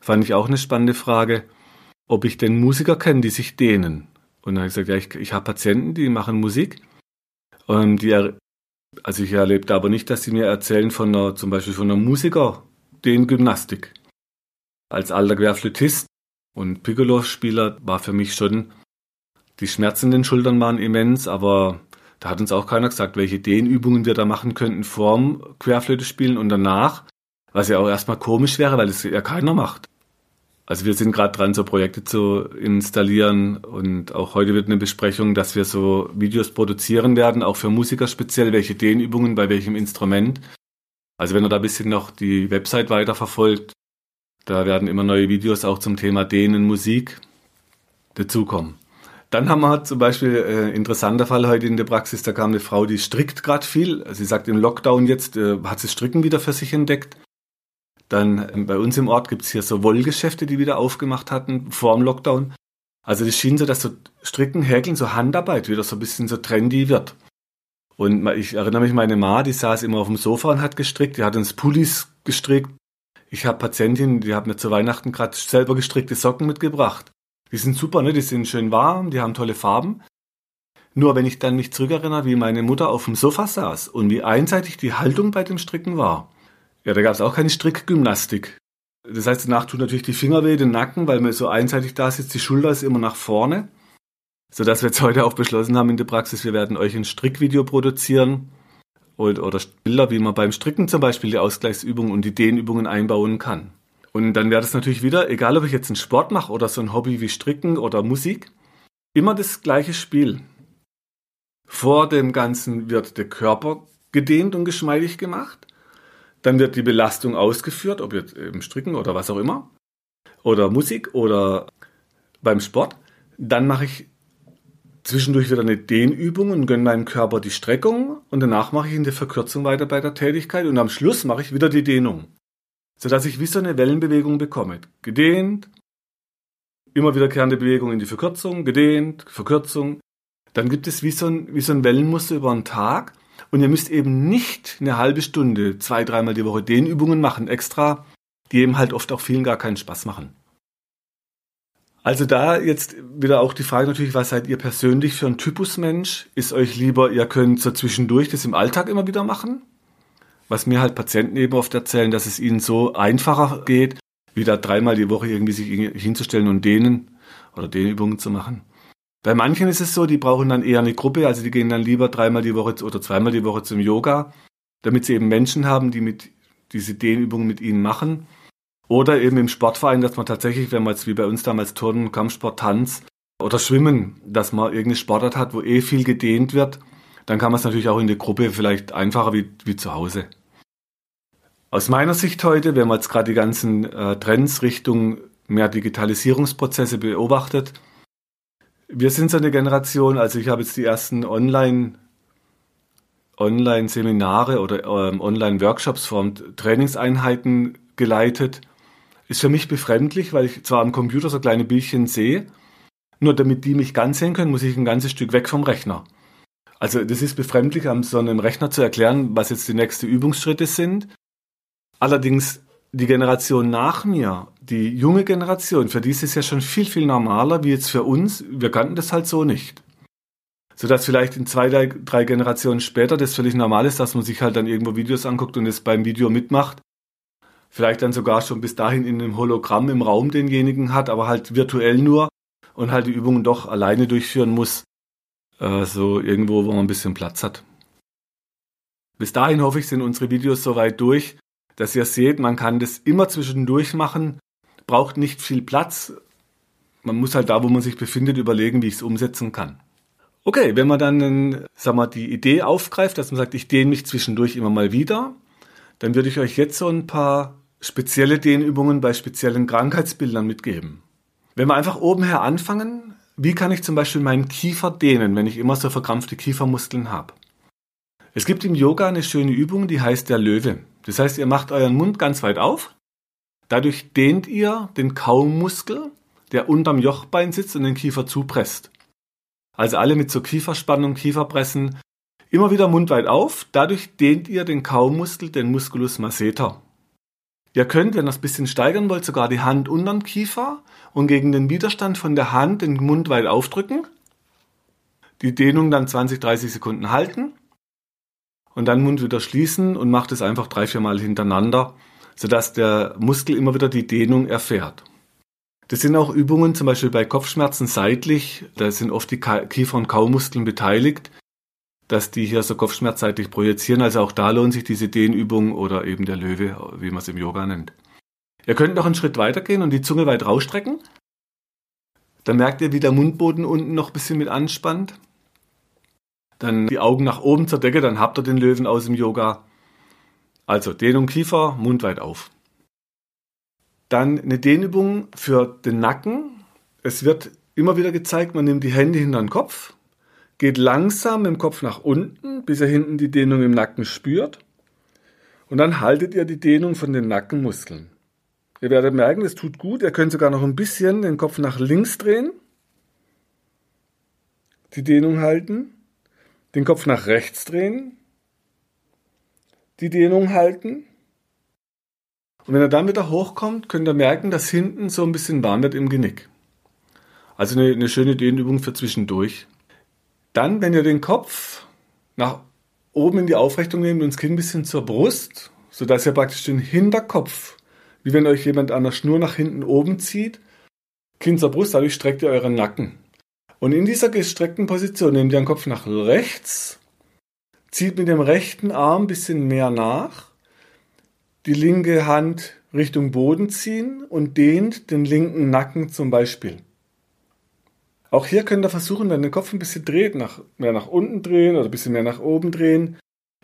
Fand ich auch eine spannende Frage ob ich denn Musiker kenne, die sich dehnen. Und dann habe ich gesagt, ja, ich, ich habe Patienten, die machen Musik. Und die, also ich erlebe da aber nicht, dass sie mir erzählen von einer, zum Beispiel von einer Musiker, den Gymnastik. Als alter Querflötist und Piccolo-Spieler war für mich schon, die Schmerzen in den Schultern waren immens, aber da hat uns auch keiner gesagt, welche Dehnübungen wir da machen könnten vorm Querflöte spielen und danach, was ja auch erstmal komisch wäre, weil es ja keiner macht. Also wir sind gerade dran, so Projekte zu installieren und auch heute wird eine Besprechung, dass wir so Videos produzieren werden, auch für Musiker speziell, welche Dehnübungen bei welchem Instrument. Also wenn ihr da ein bisschen noch die Website weiterverfolgt, da werden immer neue Videos auch zum Thema Dehnen Musik dazukommen. Dann haben wir zum Beispiel äh, interessanter Fall heute in der Praxis, da kam eine Frau, die strickt gerade viel. Sie sagt, im Lockdown jetzt äh, hat sie Stricken wieder für sich entdeckt dann ähm, bei uns im Ort gibt es hier so Wollgeschäfte, die wieder aufgemacht hatten vor dem Lockdown. Also das schien so, dass so Stricken, Häkeln, so Handarbeit wieder so ein bisschen so trendy wird. Und ich erinnere mich, meine Ma, die saß immer auf dem Sofa und hat gestrickt, die hat uns Pullis gestrickt. Ich habe Patientinnen, die haben mir zu Weihnachten gerade selber gestrickte Socken mitgebracht. Die sind super, ne? Die sind schön warm, die haben tolle Farben. Nur wenn ich dann mich zurückerinnere, wie meine Mutter auf dem Sofa saß und wie einseitig die Haltung bei dem Stricken war, ja, da gab es auch keine Strickgymnastik. Das heißt, danach tut natürlich die Finger weh, den Nacken, weil man so einseitig da sitzt, die Schulter ist immer nach vorne. Sodass wir jetzt heute auch beschlossen haben in der Praxis, wir werden euch ein Strickvideo produzieren oder, oder Bilder, wie man beim Stricken zum Beispiel die Ausgleichsübungen und die Dehnübungen einbauen kann. Und dann wäre das natürlich wieder, egal ob ich jetzt einen Sport mache oder so ein Hobby wie Stricken oder Musik, immer das gleiche Spiel. Vor dem Ganzen wird der Körper gedehnt und geschmeidig gemacht. Dann wird die Belastung ausgeführt, ob jetzt im Stricken oder was auch immer. Oder Musik oder beim Sport. Dann mache ich zwischendurch wieder eine Dehnübung und gönne meinem Körper die Streckung und danach mache ich in der Verkürzung weiter bei der Tätigkeit und am Schluss mache ich wieder die Dehnung. Sodass ich wie so eine Wellenbewegung bekomme. Gedehnt, immer wiederkehrende Bewegung in die Verkürzung, gedehnt, Verkürzung. Dann gibt es wie so ein, wie so ein Wellenmuster über einen Tag und ihr müsst eben nicht eine halbe Stunde, zwei, dreimal die Woche Dehnübungen machen extra, die eben halt oft auch vielen gar keinen Spaß machen. Also da jetzt wieder auch die Frage natürlich, was seid ihr persönlich für ein Typus Mensch? Ist euch lieber, ihr könnt so zwischendurch das im Alltag immer wieder machen? Was mir halt Patienten eben oft erzählen, dass es ihnen so einfacher geht, wieder dreimal die Woche irgendwie sich hinzustellen und dehnen oder Dehnübungen zu machen. Bei manchen ist es so, die brauchen dann eher eine Gruppe, also die gehen dann lieber dreimal die Woche oder zweimal die Woche zum Yoga, damit sie eben Menschen haben, die mit diese Dehnübungen mit ihnen machen. Oder eben im Sportverein, dass man tatsächlich, wenn man jetzt wie bei uns damals Turnen, Kampfsport, Tanz oder Schwimmen, dass man irgendeine Sportart hat, wo eh viel gedehnt wird, dann kann man es natürlich auch in der Gruppe vielleicht einfacher wie, wie zu Hause. Aus meiner Sicht heute, wenn man jetzt gerade die ganzen äh, Trends Richtung mehr Digitalisierungsprozesse beobachtet, wir sind so eine Generation, also ich habe jetzt die ersten Online Online-Seminare oder ähm, Online-Workshops von Trainingseinheiten geleitet. Ist für mich befremdlich, weil ich zwar am Computer so kleine Bildchen sehe, nur damit die mich ganz sehen können, muss ich ein ganzes Stück weg vom Rechner. Also das ist befremdlich, am so einem Rechner zu erklären, was jetzt die nächsten Übungsschritte sind. Allerdings die Generation nach mir, die junge Generation, für die ist es ja schon viel, viel normaler wie jetzt für uns. Wir kannten das halt so nicht. Sodass vielleicht in zwei, drei, Generationen später das völlig normal ist, dass man sich halt dann irgendwo Videos anguckt und es beim Video mitmacht vielleicht dann sogar schon bis dahin in einem Hologramm im Raum denjenigen hat, aber halt virtuell nur und halt die Übungen doch alleine durchführen muss, äh, so irgendwo, wo man ein bisschen Platz hat. Bis dahin hoffe ich, sind unsere Videos soweit durch, dass ihr seht, man kann das immer zwischendurch machen, braucht nicht viel Platz. Man muss halt da, wo man sich befindet, überlegen, wie ich es umsetzen kann. Okay, wenn man dann, sag mal, die Idee aufgreift, dass man sagt, ich dehne mich zwischendurch immer mal wieder, dann würde ich euch jetzt so ein paar spezielle Dehnübungen bei speziellen Krankheitsbildern mitgeben. Wenn wir einfach oben her anfangen, wie kann ich zum Beispiel meinen Kiefer dehnen, wenn ich immer so verkrampfte Kiefermuskeln habe? Es gibt im Yoga eine schöne Übung, die heißt der Löwe. Das heißt, ihr macht euren Mund ganz weit auf. Dadurch dehnt ihr den Kaummuskel, der unterm Jochbein sitzt und den Kiefer zupresst. Also alle mit so Kieferspannung, Kieferpressen, immer wieder Mund weit auf. Dadurch dehnt ihr den Kaumuskel, den Musculus masseter. Ihr könnt, wenn ihr es ein bisschen steigern wollt, sogar die Hand unter den Kiefer und gegen den Widerstand von der Hand den Mund weit aufdrücken. Die Dehnung dann 20, 30 Sekunden halten und dann Mund wieder schließen und macht es einfach drei, vier Mal hintereinander, sodass der Muskel immer wieder die Dehnung erfährt. Das sind auch Übungen, zum Beispiel bei Kopfschmerzen seitlich, da sind oft die Kiefer- und Kaumuskeln beteiligt dass die hier so kopfschmerzseitig projizieren. Also auch da lohnt sich diese Dehnübung oder eben der Löwe, wie man es im Yoga nennt. Ihr könnt noch einen Schritt weiter gehen und die Zunge weit rausstrecken. Dann merkt ihr, wie der Mundboden unten noch ein bisschen mit anspannt. Dann die Augen nach oben zur Decke, dann habt ihr den Löwen aus dem Yoga. Also Dehnung Kiefer, Mund weit auf. Dann eine Dehnübung für den Nacken. Es wird immer wieder gezeigt, man nimmt die Hände hinter den Kopf, Geht langsam im Kopf nach unten, bis ihr hinten die Dehnung im Nacken spürt. Und dann haltet ihr die Dehnung von den Nackenmuskeln. Ihr werdet merken, es tut gut. Ihr könnt sogar noch ein bisschen den Kopf nach links drehen. Die Dehnung halten. Den Kopf nach rechts drehen. Die Dehnung halten. Und wenn er dann wieder hochkommt, könnt ihr merken, dass hinten so ein bisschen warm wird im Genick. Also eine, eine schöne Dehnübung für zwischendurch. Dann, wenn ihr den Kopf nach oben in die Aufrichtung nehmt und das Kinn ein bisschen zur Brust, sodass ihr praktisch den Hinterkopf, wie wenn euch jemand an der Schnur nach hinten oben zieht, Kinn zur Brust, dadurch streckt ihr euren Nacken. Und in dieser gestreckten Position nehmt ihr den Kopf nach rechts, zieht mit dem rechten Arm ein bisschen mehr nach, die linke Hand Richtung Boden ziehen und dehnt den linken Nacken zum Beispiel. Auch hier könnt ihr versuchen, wenn der Kopf ein bisschen dreht, nach, mehr nach unten drehen oder ein bisschen mehr nach oben drehen.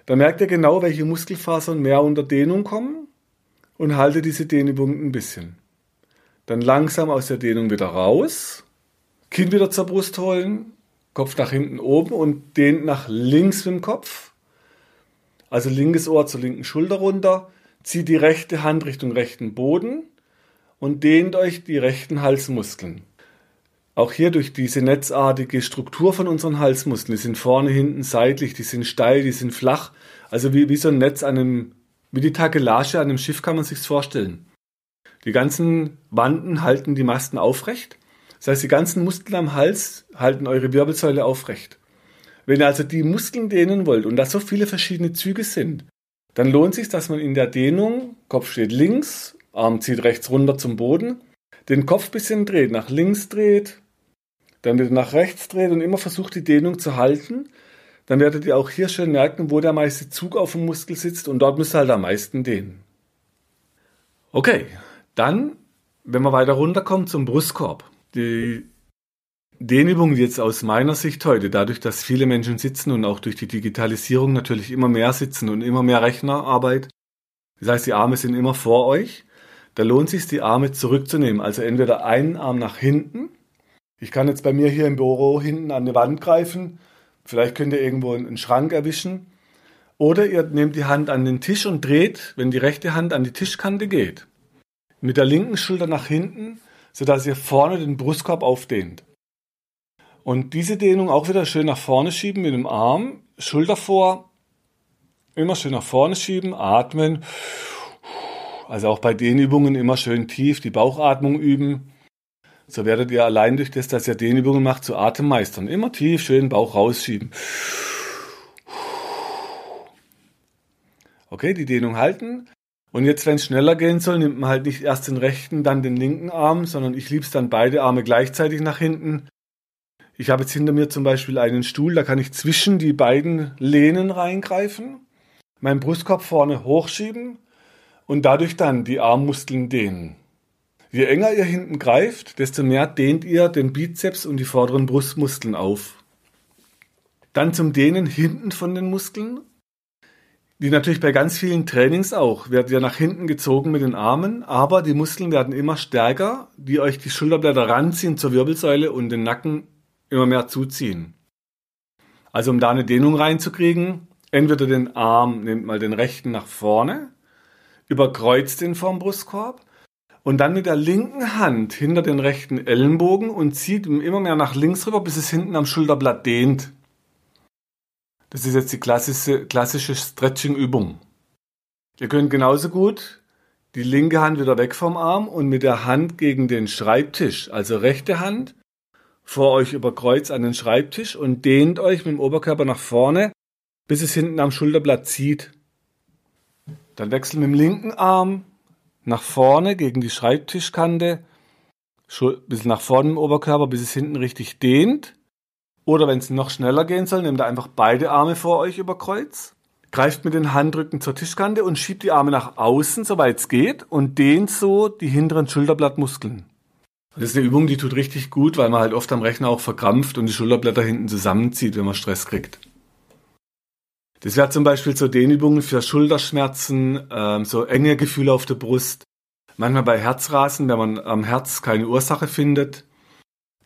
Dann merkt ihr genau, welche Muskelfasern mehr unter Dehnung kommen und haltet diese Dehnübung ein bisschen. Dann langsam aus der Dehnung wieder raus, Kinn wieder zur Brust holen, Kopf nach hinten oben und dehnt nach links mit dem Kopf. Also linkes Ohr zur linken Schulter runter, zieht die rechte Hand Richtung rechten Boden und dehnt euch die rechten Halsmuskeln. Auch hier durch diese netzartige Struktur von unseren Halsmuskeln, die sind vorne, hinten, seitlich, die sind steil, die sind flach. Also wie, wie so ein Netz an einem, wie die Takelage an einem Schiff kann man sich's vorstellen. Die ganzen Wanden halten die Masten aufrecht, Das heißt, die ganzen Muskeln am Hals halten eure Wirbelsäule aufrecht. Wenn ihr also die Muskeln dehnen wollt und da so viele verschiedene Züge sind, dann lohnt sich, dass man in der Dehnung, Kopf steht links, Arm zieht rechts runter zum Boden, den Kopf bisschen dreht, nach links dreht, dann wieder nach rechts dreht und immer versucht, die Dehnung zu halten, dann werdet ihr auch hier schön merken, wo der meiste Zug auf dem Muskel sitzt und dort müsst ihr halt am meisten dehnen. Okay, dann, wenn wir weiter runterkommen zum Brustkorb. Die Dehnübungen jetzt aus meiner Sicht heute, dadurch, dass viele Menschen sitzen und auch durch die Digitalisierung natürlich immer mehr sitzen und immer mehr Rechnerarbeit, das heißt, die Arme sind immer vor euch, da lohnt es sich, die Arme zurückzunehmen. Also entweder einen Arm nach hinten. Ich kann jetzt bei mir hier im Büro hinten an die Wand greifen. Vielleicht könnt ihr irgendwo einen Schrank erwischen. Oder ihr nehmt die Hand an den Tisch und dreht, wenn die rechte Hand an die Tischkante geht. Mit der linken Schulter nach hinten, sodass ihr vorne den Brustkorb aufdehnt. Und diese Dehnung auch wieder schön nach vorne schieben mit dem Arm, Schulter vor, immer schön nach vorne schieben, atmen also auch bei den Übungen immer schön tief die Bauchatmung üben. So werdet ihr allein durch das, dass ihr den Übungen macht, zu Atemmeistern. Immer tief schön Bauch rausschieben. Okay, die Dehnung halten. Und jetzt, wenn es schneller gehen soll, nimmt man halt nicht erst den rechten, dann den linken Arm, sondern ich lieb's dann beide Arme gleichzeitig nach hinten. Ich habe jetzt hinter mir zum Beispiel einen Stuhl, da kann ich zwischen die beiden Lehnen reingreifen, meinen Brustkorb vorne hochschieben und dadurch dann die Armmuskeln dehnen. Je enger ihr hinten greift, desto mehr dehnt ihr den Bizeps und die vorderen Brustmuskeln auf. Dann zum Dehnen hinten von den Muskeln. Wie natürlich bei ganz vielen Trainings auch, werdet ihr nach hinten gezogen mit den Armen, aber die Muskeln werden immer stärker, die euch die Schulterblätter ranziehen zur Wirbelsäule und den Nacken immer mehr zuziehen. Also um da eine Dehnung reinzukriegen, entweder den Arm, nehmt mal den rechten nach vorne, überkreuzt den vorm Brustkorb und dann mit der linken Hand hinter den rechten Ellenbogen und zieht immer mehr nach links rüber, bis es hinten am Schulterblatt dehnt. Das ist jetzt die klassische, klassische Stretching-Übung. Ihr könnt genauso gut die linke Hand wieder weg vom Arm und mit der Hand gegen den Schreibtisch, also rechte Hand, vor euch über Kreuz an den Schreibtisch und dehnt euch mit dem Oberkörper nach vorne, bis es hinten am Schulterblatt zieht. Dann wechseln mit dem linken Arm nach vorne gegen die Schreibtischkante, bisschen nach vorne im Oberkörper, bis es hinten richtig dehnt. Oder wenn es noch schneller gehen soll, nehmt ihr einfach beide Arme vor euch über Kreuz, greift mit den Handrücken zur Tischkante und schiebt die Arme nach außen, soweit es geht, und dehnt so die hinteren Schulterblattmuskeln. Das ist eine Übung, die tut richtig gut, weil man halt oft am Rechner auch verkrampft und die Schulterblätter hinten zusammenzieht, wenn man Stress kriegt. Das wäre zum Beispiel so Dehnübungen für Schulterschmerzen, ähm, so enge Gefühle auf der Brust. Manchmal bei Herzrasen, wenn man am Herz keine Ursache findet.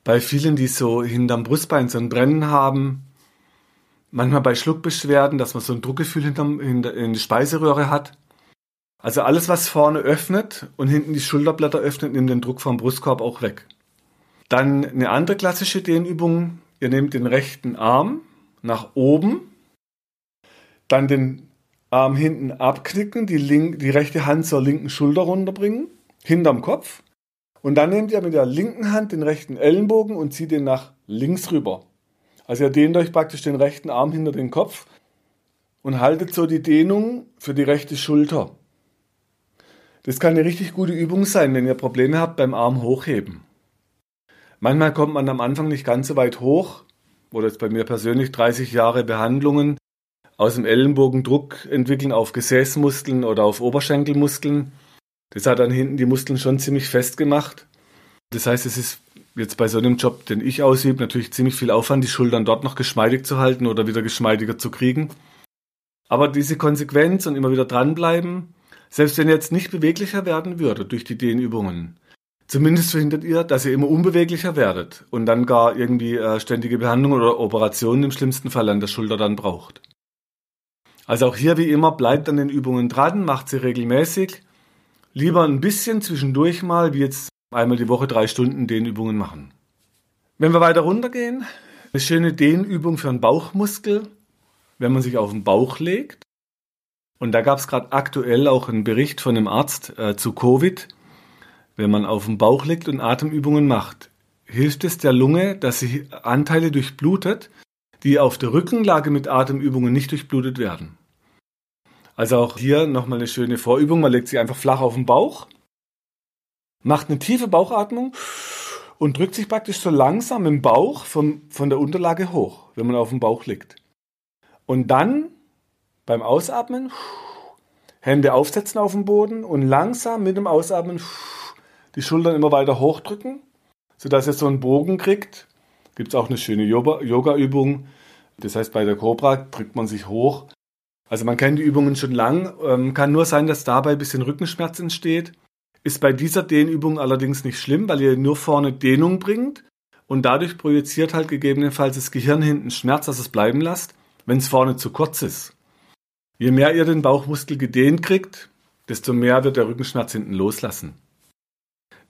Bei vielen, die so hinterm Brustbein so ein Brennen haben. Manchmal bei Schluckbeschwerden, dass man so ein Druckgefühl hinterm, hinter, in die Speiseröhre hat. Also alles, was vorne öffnet und hinten die Schulterblätter öffnet, nimmt den Druck vom Brustkorb auch weg. Dann eine andere klassische Dehnübung. Ihr nehmt den rechten Arm nach oben dann den Arm hinten abknicken, die, link, die rechte Hand zur linken Schulter runterbringen, hinterm Kopf. Und dann nehmt ihr mit der linken Hand den rechten Ellenbogen und zieht den nach links rüber. Also ihr dehnt euch praktisch den rechten Arm hinter den Kopf und haltet so die Dehnung für die rechte Schulter. Das kann eine richtig gute Übung sein, wenn ihr Probleme habt beim Arm hochheben. Manchmal kommt man am Anfang nicht ganz so weit hoch, oder jetzt bei mir persönlich 30 Jahre Behandlungen, aus dem Ellenbogen Druck entwickeln auf Gesäßmuskeln oder auf Oberschenkelmuskeln. Das hat dann hinten die Muskeln schon ziemlich fest gemacht. Das heißt, es ist jetzt bei so einem Job, den ich ausübe, natürlich ziemlich viel Aufwand, die Schultern dort noch geschmeidig zu halten oder wieder geschmeidiger zu kriegen. Aber diese Konsequenz und immer wieder dranbleiben, selbst wenn ihr jetzt nicht beweglicher werden würdet durch die Dehnübungen, zumindest verhindert ihr, dass ihr immer unbeweglicher werdet und dann gar irgendwie äh, ständige Behandlung oder Operationen im schlimmsten Fall an der Schulter dann braucht. Also auch hier wie immer, bleibt an den Übungen dran, macht sie regelmäßig. Lieber ein bisschen zwischendurch mal, wie jetzt einmal die Woche drei Stunden Dehnübungen machen. Wenn wir weiter runtergehen, eine schöne Dehnübung für einen Bauchmuskel, wenn man sich auf den Bauch legt. Und da gab es gerade aktuell auch einen Bericht von einem Arzt äh, zu Covid. Wenn man auf dem Bauch liegt und Atemübungen macht, hilft es der Lunge, dass sie Anteile durchblutet, die auf der Rückenlage mit Atemübungen nicht durchblutet werden. Also auch hier nochmal eine schöne Vorübung. Man legt sich einfach flach auf den Bauch, macht eine tiefe Bauchatmung und drückt sich praktisch so langsam im Bauch von, von der Unterlage hoch, wenn man auf dem Bauch liegt. Und dann beim Ausatmen Hände aufsetzen auf dem Boden und langsam mit dem Ausatmen die Schultern immer weiter hochdrücken, sodass ihr so einen Bogen kriegt. Gibt es auch eine schöne Yoga-Übung. Das heißt, bei der Cobra drückt man sich hoch. Also man kennt die Übungen schon lang. Ähm, kann nur sein, dass dabei ein bisschen Rückenschmerz entsteht. Ist bei dieser Dehnübung allerdings nicht schlimm, weil ihr nur vorne Dehnung bringt und dadurch projiziert halt gegebenenfalls das Gehirn hinten Schmerz, dass es bleiben lasst, wenn es vorne zu kurz ist. Je mehr ihr den Bauchmuskel gedehnt kriegt, desto mehr wird der Rückenschmerz hinten loslassen.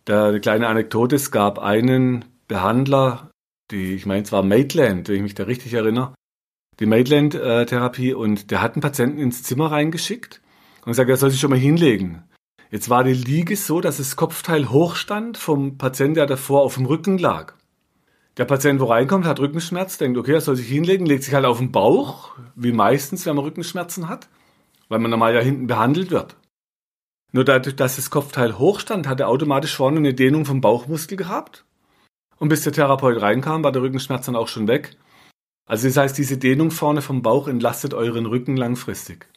Da eine kleine Anekdote, es gab einen Behandler, die, ich meine, es war Maitland, wenn ich mich da richtig erinnere, die Maitland-Therapie, und der hat einen Patienten ins Zimmer reingeschickt und gesagt, er soll sich schon mal hinlegen. Jetzt war die Liege so, dass das Kopfteil hoch stand vom Patienten, der davor auf dem Rücken lag. Der Patient, wo reinkommt, hat Rückenschmerz, denkt, okay, er soll sich hinlegen, legt sich halt auf den Bauch, wie meistens, wenn man Rückenschmerzen hat, weil man normal ja hinten behandelt wird. Nur dadurch, dass das Kopfteil hoch stand, hat er automatisch vorne eine Dehnung vom Bauchmuskel gehabt. Und bis der Therapeut reinkam, war der Rückenschmerz dann auch schon weg. Also das heißt, diese Dehnung vorne vom Bauch entlastet euren Rücken langfristig.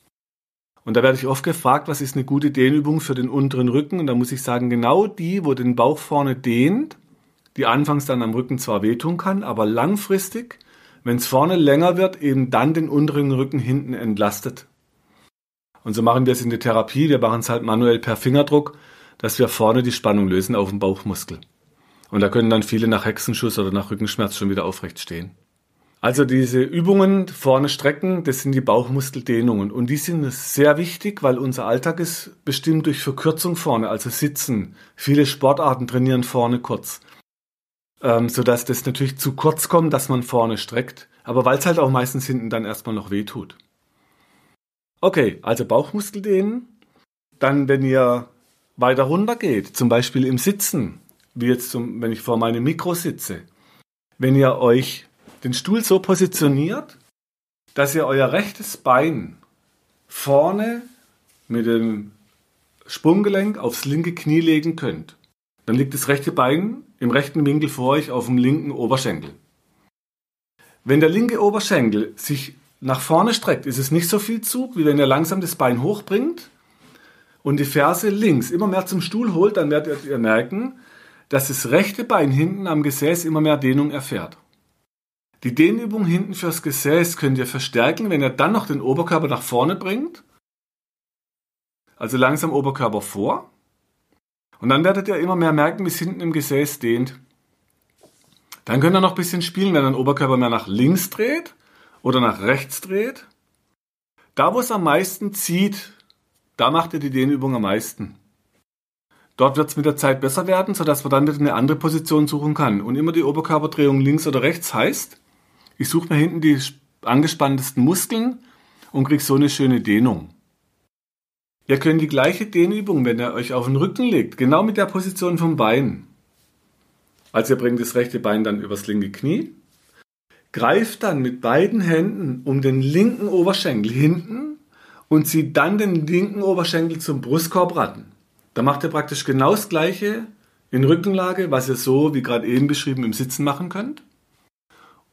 Und da werde ich oft gefragt, was ist eine gute Dehnübung für den unteren Rücken? Und da muss ich sagen, genau die, wo den Bauch vorne dehnt, die anfangs dann am Rücken zwar wehtun kann, aber langfristig, wenn es vorne länger wird, eben dann den unteren Rücken hinten entlastet. Und so machen wir es in der Therapie. Wir machen es halt manuell per Fingerdruck, dass wir vorne die Spannung lösen auf dem Bauchmuskel. Und da können dann viele nach Hexenschuss oder nach Rückenschmerz schon wieder aufrecht stehen. Also diese Übungen vorne strecken, das sind die Bauchmuskeldehnungen. Und die sind sehr wichtig, weil unser Alltag ist bestimmt durch Verkürzung vorne, also Sitzen. Viele Sportarten trainieren vorne kurz ähm, sodass das natürlich zu kurz kommt, dass man vorne streckt, aber weil es halt auch meistens hinten dann erstmal noch weh tut. Okay, also Bauchmuskel dehnen. Dann, wenn ihr weiter runter geht, zum Beispiel im Sitzen, wie jetzt, zum, wenn ich vor meinem Mikro sitze, wenn ihr euch den Stuhl so positioniert, dass ihr euer rechtes Bein vorne mit dem Sprunggelenk aufs linke Knie legen könnt. Dann liegt das rechte Bein im rechten Winkel vor euch auf dem linken Oberschenkel. Wenn der linke Oberschenkel sich nach vorne streckt, ist es nicht so viel Zug, wie wenn ihr langsam das Bein hochbringt und die Ferse links immer mehr zum Stuhl holt, dann werdet ihr merken, dass das rechte Bein hinten am Gesäß immer mehr Dehnung erfährt. Die Dehnübung hinten fürs Gesäß könnt ihr verstärken, wenn ihr dann noch den Oberkörper nach vorne bringt. Also langsam Oberkörper vor und dann werdet ihr immer mehr merken, wie es hinten im Gesäß dehnt. Dann könnt ihr noch ein bisschen spielen, wenn ihr den Oberkörper mehr nach links dreht oder nach rechts dreht. Da, wo es am meisten zieht, da macht ihr die Dehnübung am meisten. Dort wird es mit der Zeit besser werden, sodass man dann wieder eine andere Position suchen kann. Und immer die Oberkörperdrehung links oder rechts heißt, ich suche mir hinten die angespanntesten Muskeln und kriege so eine schöne Dehnung. Ihr könnt die gleiche Dehnübung, wenn ihr euch auf den Rücken legt, genau mit der Position vom Bein. Also ihr bringt das rechte Bein dann übers linke Knie, greift dann mit beiden Händen um den linken Oberschenkel hinten und zieht dann den linken Oberschenkel zum Brustkorb ran. Da macht ihr praktisch genau das gleiche in Rückenlage, was ihr so, wie gerade eben beschrieben, im Sitzen machen könnt.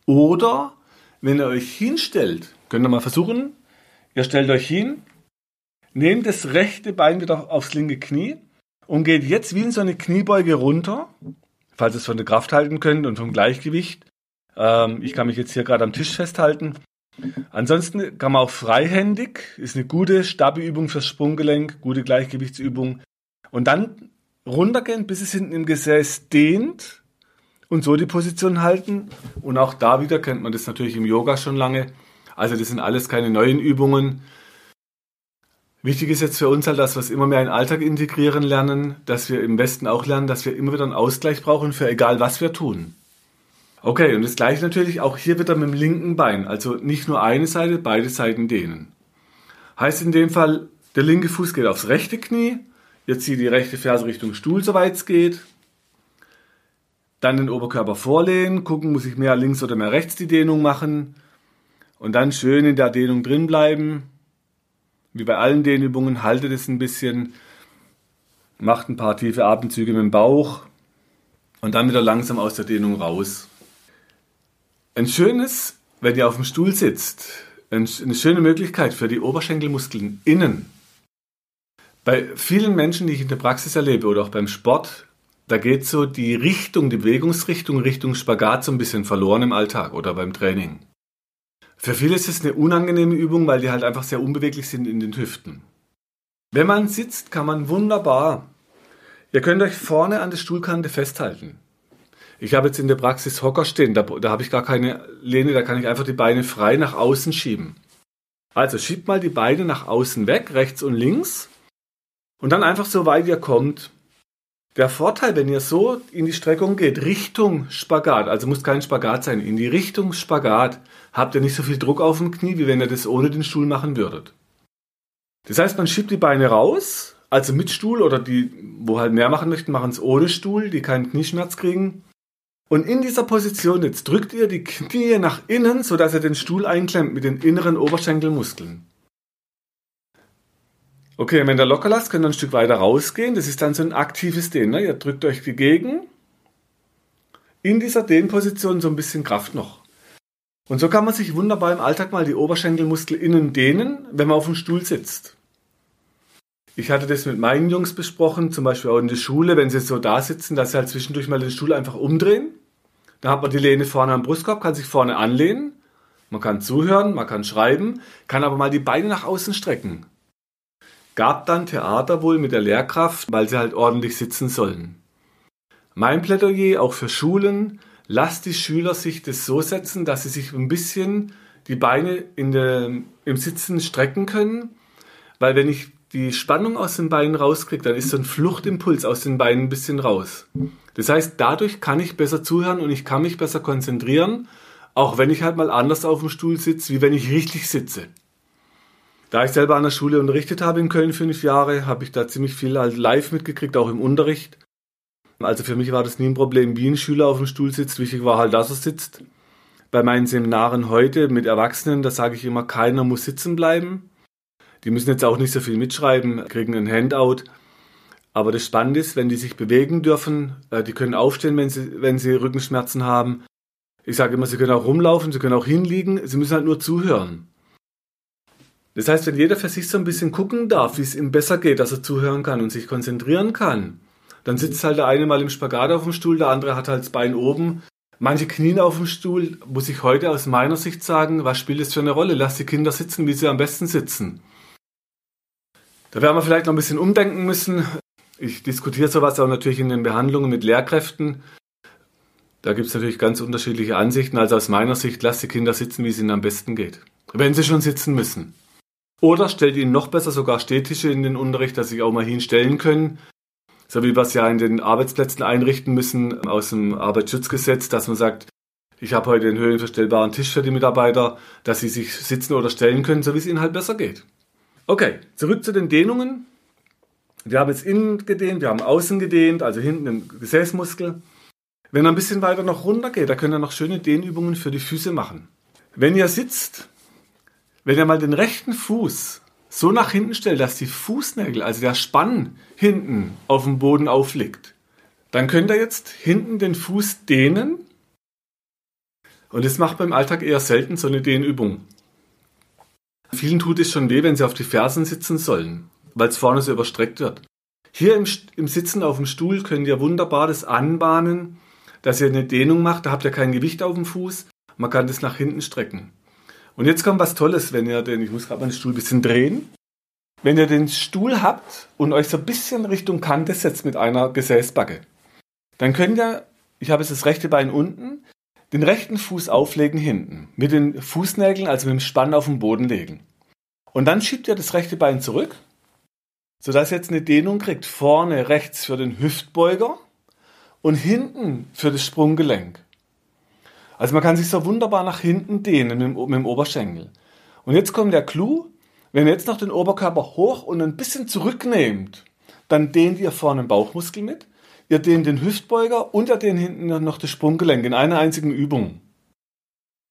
Oder wenn ihr euch hinstellt, könnt ihr mal versuchen, ihr stellt euch hin, Nehmt das rechte Bein wieder aufs linke Knie und geht jetzt wie in so eine Kniebeuge runter, falls ihr es von der Kraft halten könnt und vom Gleichgewicht. Ähm, ich kann mich jetzt hier gerade am Tisch festhalten. Ansonsten kann man auch freihändig, ist eine gute Stabi-Übung fürs Sprunggelenk, gute Gleichgewichtsübung. Und dann runtergehen, bis es hinten im Gesäß dehnt und so die Position halten. Und auch da wieder kennt man das natürlich im Yoga schon lange. Also das sind alles keine neuen Übungen. Wichtig ist jetzt für uns halt, dass wir es immer mehr in den Alltag integrieren lernen, dass wir im Westen auch lernen, dass wir immer wieder einen Ausgleich brauchen für egal was wir tun. Okay, und das gleiche natürlich auch hier wieder mit dem linken Bein. Also nicht nur eine Seite, beide Seiten dehnen. Heißt in dem Fall, der linke Fuß geht aufs rechte Knie. Jetzt zieht die rechte Ferse Richtung Stuhl, soweit es geht. Dann den Oberkörper vorlehnen, gucken, muss ich mehr links oder mehr rechts die Dehnung machen. Und dann schön in der Dehnung drin bleiben. Wie bei allen Dehnübungen, haltet es ein bisschen, macht ein paar tiefe Atemzüge mit dem Bauch und dann wieder langsam aus der Dehnung raus. Ein schönes, wenn ihr auf dem Stuhl sitzt, eine schöne Möglichkeit für die Oberschenkelmuskeln innen. Bei vielen Menschen, die ich in der Praxis erlebe oder auch beim Sport, da geht so die Richtung, die Bewegungsrichtung Richtung Spagat so ein bisschen verloren im Alltag oder beim Training. Für viele ist es eine unangenehme Übung, weil die halt einfach sehr unbeweglich sind in den Hüften. Wenn man sitzt, kann man wunderbar. Ihr könnt euch vorne an der Stuhlkante festhalten. Ich habe jetzt in der Praxis Hocker stehen, da, da habe ich gar keine Lehne, da kann ich einfach die Beine frei nach außen schieben. Also schiebt mal die Beine nach außen weg, rechts und links. Und dann einfach so weit ihr kommt, der Vorteil, wenn ihr so in die Streckung geht, Richtung Spagat, also muss kein Spagat sein, in die Richtung Spagat, habt ihr nicht so viel Druck auf dem Knie, wie wenn ihr das ohne den Stuhl machen würdet. Das heißt, man schiebt die Beine raus, also mit Stuhl oder die, wo halt mehr machen möchten, machen es ohne Stuhl, die keinen Knieschmerz kriegen. Und in dieser Position jetzt drückt ihr die Knie nach innen, sodass ihr den Stuhl einklemmt mit den inneren Oberschenkelmuskeln. Okay, wenn ihr locker lasst, könnt ihr ein Stück weiter rausgehen. Das ist dann so ein aktives Dehnen. Ne? Ihr drückt euch dagegen. In dieser Dehnposition so ein bisschen Kraft noch. Und so kann man sich wunderbar im Alltag mal die Oberschenkelmuskel innen dehnen, wenn man auf dem Stuhl sitzt. Ich hatte das mit meinen Jungs besprochen, zum Beispiel auch in der Schule, wenn sie so da sitzen, dass sie halt zwischendurch mal den Stuhl einfach umdrehen. Da hat man die Lehne vorne am Brustkorb, kann sich vorne anlehnen. Man kann zuhören, man kann schreiben, kann aber mal die Beine nach außen strecken gab dann Theater wohl mit der Lehrkraft, weil sie halt ordentlich sitzen sollen. Mein Plädoyer auch für Schulen, lasst die Schüler sich das so setzen, dass sie sich ein bisschen die Beine in der, im Sitzen strecken können, weil wenn ich die Spannung aus den Beinen rauskriege, dann ist so ein Fluchtimpuls aus den Beinen ein bisschen raus. Das heißt, dadurch kann ich besser zuhören und ich kann mich besser konzentrieren, auch wenn ich halt mal anders auf dem Stuhl sitze, wie wenn ich richtig sitze. Da ich selber an der Schule unterrichtet habe in Köln fünf Jahre, habe ich da ziemlich viel live mitgekriegt, auch im Unterricht. Also für mich war das nie ein Problem, wie ein Schüler auf dem Stuhl sitzt. Wichtig war halt, dass er sitzt. Bei meinen Seminaren heute mit Erwachsenen, da sage ich immer, keiner muss sitzen bleiben. Die müssen jetzt auch nicht so viel mitschreiben, kriegen ein Handout. Aber das Spannende ist, wenn die sich bewegen dürfen, äh, die können aufstehen, wenn sie, wenn sie Rückenschmerzen haben. Ich sage immer, sie können auch rumlaufen, sie können auch hinliegen, sie müssen halt nur zuhören. Das heißt, wenn jeder für sich so ein bisschen gucken darf, wie es ihm besser geht, dass er zuhören kann und sich konzentrieren kann, dann sitzt halt der eine mal im Spagat auf dem Stuhl, der andere hat halt das Bein oben. Manche knien auf dem Stuhl, muss ich heute aus meiner Sicht sagen, was spielt es für eine Rolle? Lass die Kinder sitzen, wie sie am besten sitzen. Da werden wir vielleicht noch ein bisschen umdenken müssen. Ich diskutiere sowas auch natürlich in den Behandlungen mit Lehrkräften. Da gibt es natürlich ganz unterschiedliche Ansichten. Also aus meiner Sicht, lass die Kinder sitzen, wie es ihnen am besten geht. Wenn sie schon sitzen müssen. Oder stellt ihnen noch besser sogar Stehtische in den Unterricht, dass sie sich auch mal hinstellen können. So wie wir es ja in den Arbeitsplätzen einrichten müssen aus dem Arbeitsschutzgesetz, dass man sagt, ich habe heute einen höhenverstellbaren Tisch für die Mitarbeiter, dass sie sich sitzen oder stellen können, so wie es ihnen halt besser geht. Okay, zurück zu den Dehnungen. Wir haben jetzt innen gedehnt, wir haben außen gedehnt, also hinten den Gesäßmuskel. Wenn er ein bisschen weiter noch runter geht, da könnt ihr noch schöne Dehnübungen für die Füße machen. Wenn ihr sitzt, wenn ihr mal den rechten Fuß so nach hinten stellt, dass die Fußnägel, also der Spann hinten auf dem Boden aufliegt, dann könnt ihr jetzt hinten den Fuß dehnen. Und das macht beim Alltag eher selten so eine Dehnübung. Vielen tut es schon weh, wenn sie auf die Fersen sitzen sollen, weil es vorne so überstreckt wird. Hier im, im Sitzen auf dem Stuhl könnt ihr wunderbar das anbahnen, dass ihr eine Dehnung macht. Da habt ihr kein Gewicht auf dem Fuß. Man kann das nach hinten strecken. Und jetzt kommt was Tolles, wenn ihr den, ich muss gerade meinen Stuhl ein bisschen drehen. Wenn ihr den Stuhl habt und euch so ein bisschen Richtung Kante setzt mit einer Gesäßbacke, dann könnt ihr, ich habe jetzt das rechte Bein unten, den rechten Fuß auflegen hinten, mit den Fußnägeln, also mit dem Spann auf den Boden legen. Und dann schiebt ihr das rechte Bein zurück, sodass ihr jetzt eine Dehnung kriegt, vorne rechts für den Hüftbeuger und hinten für das Sprunggelenk. Also man kann sich so wunderbar nach hinten dehnen mit dem, mit dem Oberschenkel. Und jetzt kommt der Clou. Wenn ihr jetzt noch den Oberkörper hoch und ein bisschen zurücknehmt, dann dehnt ihr vorne den Bauchmuskel mit. ihr dehnt den Hüftbeuger und ihr dehnt hinten noch das Sprunggelenk in einer einzigen Übung.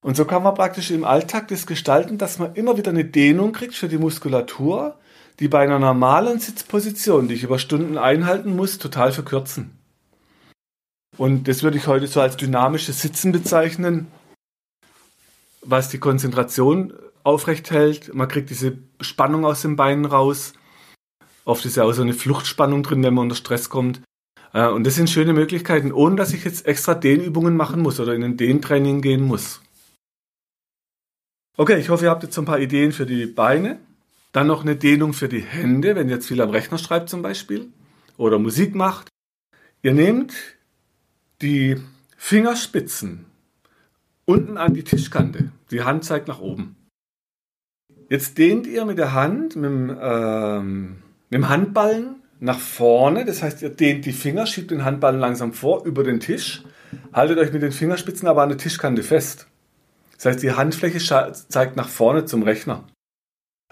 Und so kann man praktisch im Alltag das gestalten, dass man immer wieder eine Dehnung kriegt für die Muskulatur, die bei einer normalen Sitzposition, die ich über Stunden einhalten muss, total verkürzen. Und das würde ich heute so als dynamisches Sitzen bezeichnen, was die Konzentration aufrecht hält. Man kriegt diese Spannung aus den Beinen raus. Oft ist ja auch so eine Fluchtspannung drin, wenn man unter Stress kommt. Äh, und das sind schöne Möglichkeiten, ohne dass ich jetzt extra Dehnübungen machen muss oder in ein Dehntraining gehen muss. Okay, ich hoffe, ihr habt jetzt so ein paar Ideen für die Beine. Dann noch eine Dehnung für die Hände, wenn ihr jetzt viel am Rechner schreibt zum Beispiel oder Musik macht. Ihr nehmt die Fingerspitzen unten an die Tischkante. Die Hand zeigt nach oben. Jetzt dehnt ihr mit der Hand, mit dem, ähm, mit dem Handballen nach vorne. Das heißt, ihr dehnt die Finger, schiebt den Handballen langsam vor über den Tisch. Haltet euch mit den Fingerspitzen aber an der Tischkante fest. Das heißt, die Handfläche zeigt nach vorne zum Rechner.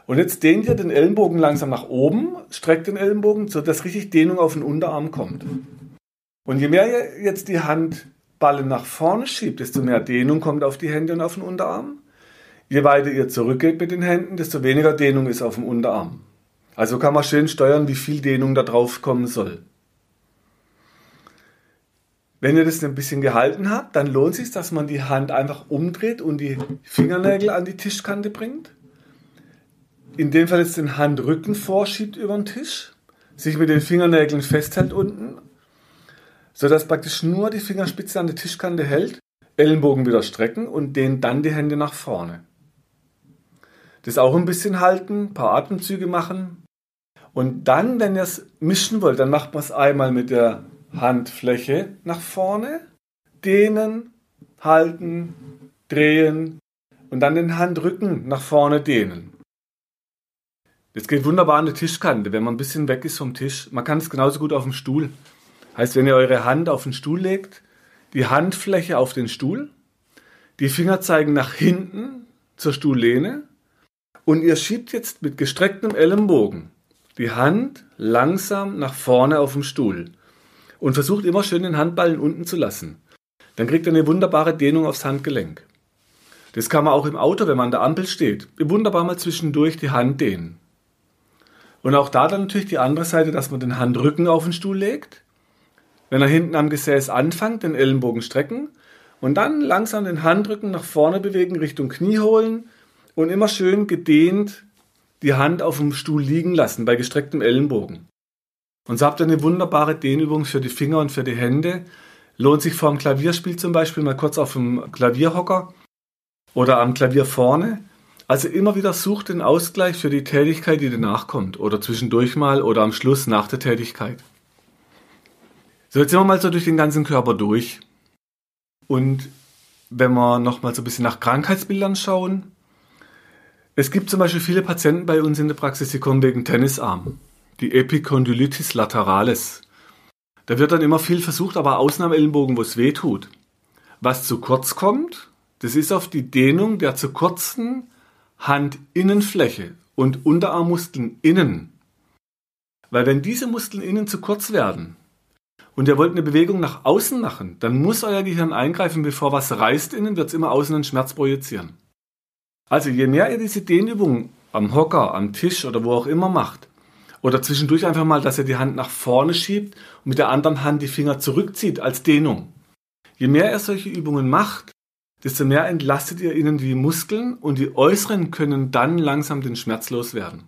Und jetzt dehnt ihr den Ellenbogen langsam nach oben, streckt den Ellenbogen, sodass richtig Dehnung auf den Unterarm kommt. Und je mehr ihr jetzt die Handballen nach vorne schiebt, desto mehr Dehnung kommt auf die Hände und auf den Unterarm. Je weiter ihr zurückgeht mit den Händen, desto weniger Dehnung ist auf dem Unterarm. Also kann man schön steuern, wie viel Dehnung da drauf kommen soll. Wenn ihr das ein bisschen gehalten habt, dann lohnt es sich, dass man die Hand einfach umdreht und die Fingernägel an die Tischkante bringt. In dem Fall jetzt den Handrücken vorschiebt über den Tisch, sich mit den Fingernägeln festhält unten, sodass praktisch nur die Fingerspitze an der Tischkante hält, Ellenbogen wieder strecken und dehnt dann die Hände nach vorne. Das auch ein bisschen halten, ein paar Atemzüge machen. Und dann, wenn ihr es mischen wollt, dann macht man es einmal mit der Handfläche nach vorne, dehnen, halten, drehen und dann den Handrücken nach vorne dehnen. Das geht wunderbar an der Tischkante, wenn man ein bisschen weg ist vom Tisch. Man kann es genauso gut auf dem Stuhl. Heißt, wenn ihr eure Hand auf den Stuhl legt, die Handfläche auf den Stuhl, die Finger zeigen nach hinten zur Stuhllehne und ihr schiebt jetzt mit gestrecktem Ellenbogen die Hand langsam nach vorne auf dem Stuhl und versucht immer schön den Handballen unten zu lassen. Dann kriegt ihr eine wunderbare Dehnung aufs Handgelenk. Das kann man auch im Auto, wenn man an der Ampel steht, wunderbar mal zwischendurch die Hand dehnen. Und auch da dann natürlich die andere Seite, dass man den Handrücken auf den Stuhl legt. Wenn er hinten am Gesäß anfängt, den Ellenbogen strecken und dann langsam den Handrücken nach vorne bewegen, Richtung Knie holen und immer schön gedehnt die Hand auf dem Stuhl liegen lassen bei gestrecktem Ellenbogen. Und so habt ihr eine wunderbare Dehnübung für die Finger und für die Hände. Lohnt sich vor dem Klavierspiel zum Beispiel mal kurz auf dem Klavierhocker oder am Klavier vorne. Also immer wieder sucht den Ausgleich für die Tätigkeit, die danach kommt. Oder zwischendurch mal oder am Schluss nach der Tätigkeit. So, jetzt sind wir mal so durch den ganzen Körper durch. Und wenn wir nochmal so ein bisschen nach Krankheitsbildern schauen, es gibt zum Beispiel viele Patienten bei uns in der Praxis, die kommen wegen Tennisarm die Epicondylitis lateralis. Da wird dann immer viel versucht, aber außen am Ellenbogen, wo es weh tut. Was zu kurz kommt, das ist auf die Dehnung der zu kurzen Handinnenfläche und Unterarmmuskeln innen. Weil wenn diese Muskeln innen zu kurz werden und ihr wollt eine Bewegung nach außen machen, dann muss euer Gehirn eingreifen, bevor was reißt innen, wird es immer außen einen Schmerz projizieren. Also je mehr ihr diese Dehnübungen am Hocker, am Tisch oder wo auch immer macht, oder zwischendurch einfach mal, dass er die Hand nach vorne schiebt und mit der anderen Hand die Finger zurückzieht als Dehnung. Je mehr er solche Übungen macht, desto mehr entlastet ihr ihnen die Muskeln und die äußeren können dann langsam den Schmerz loswerden.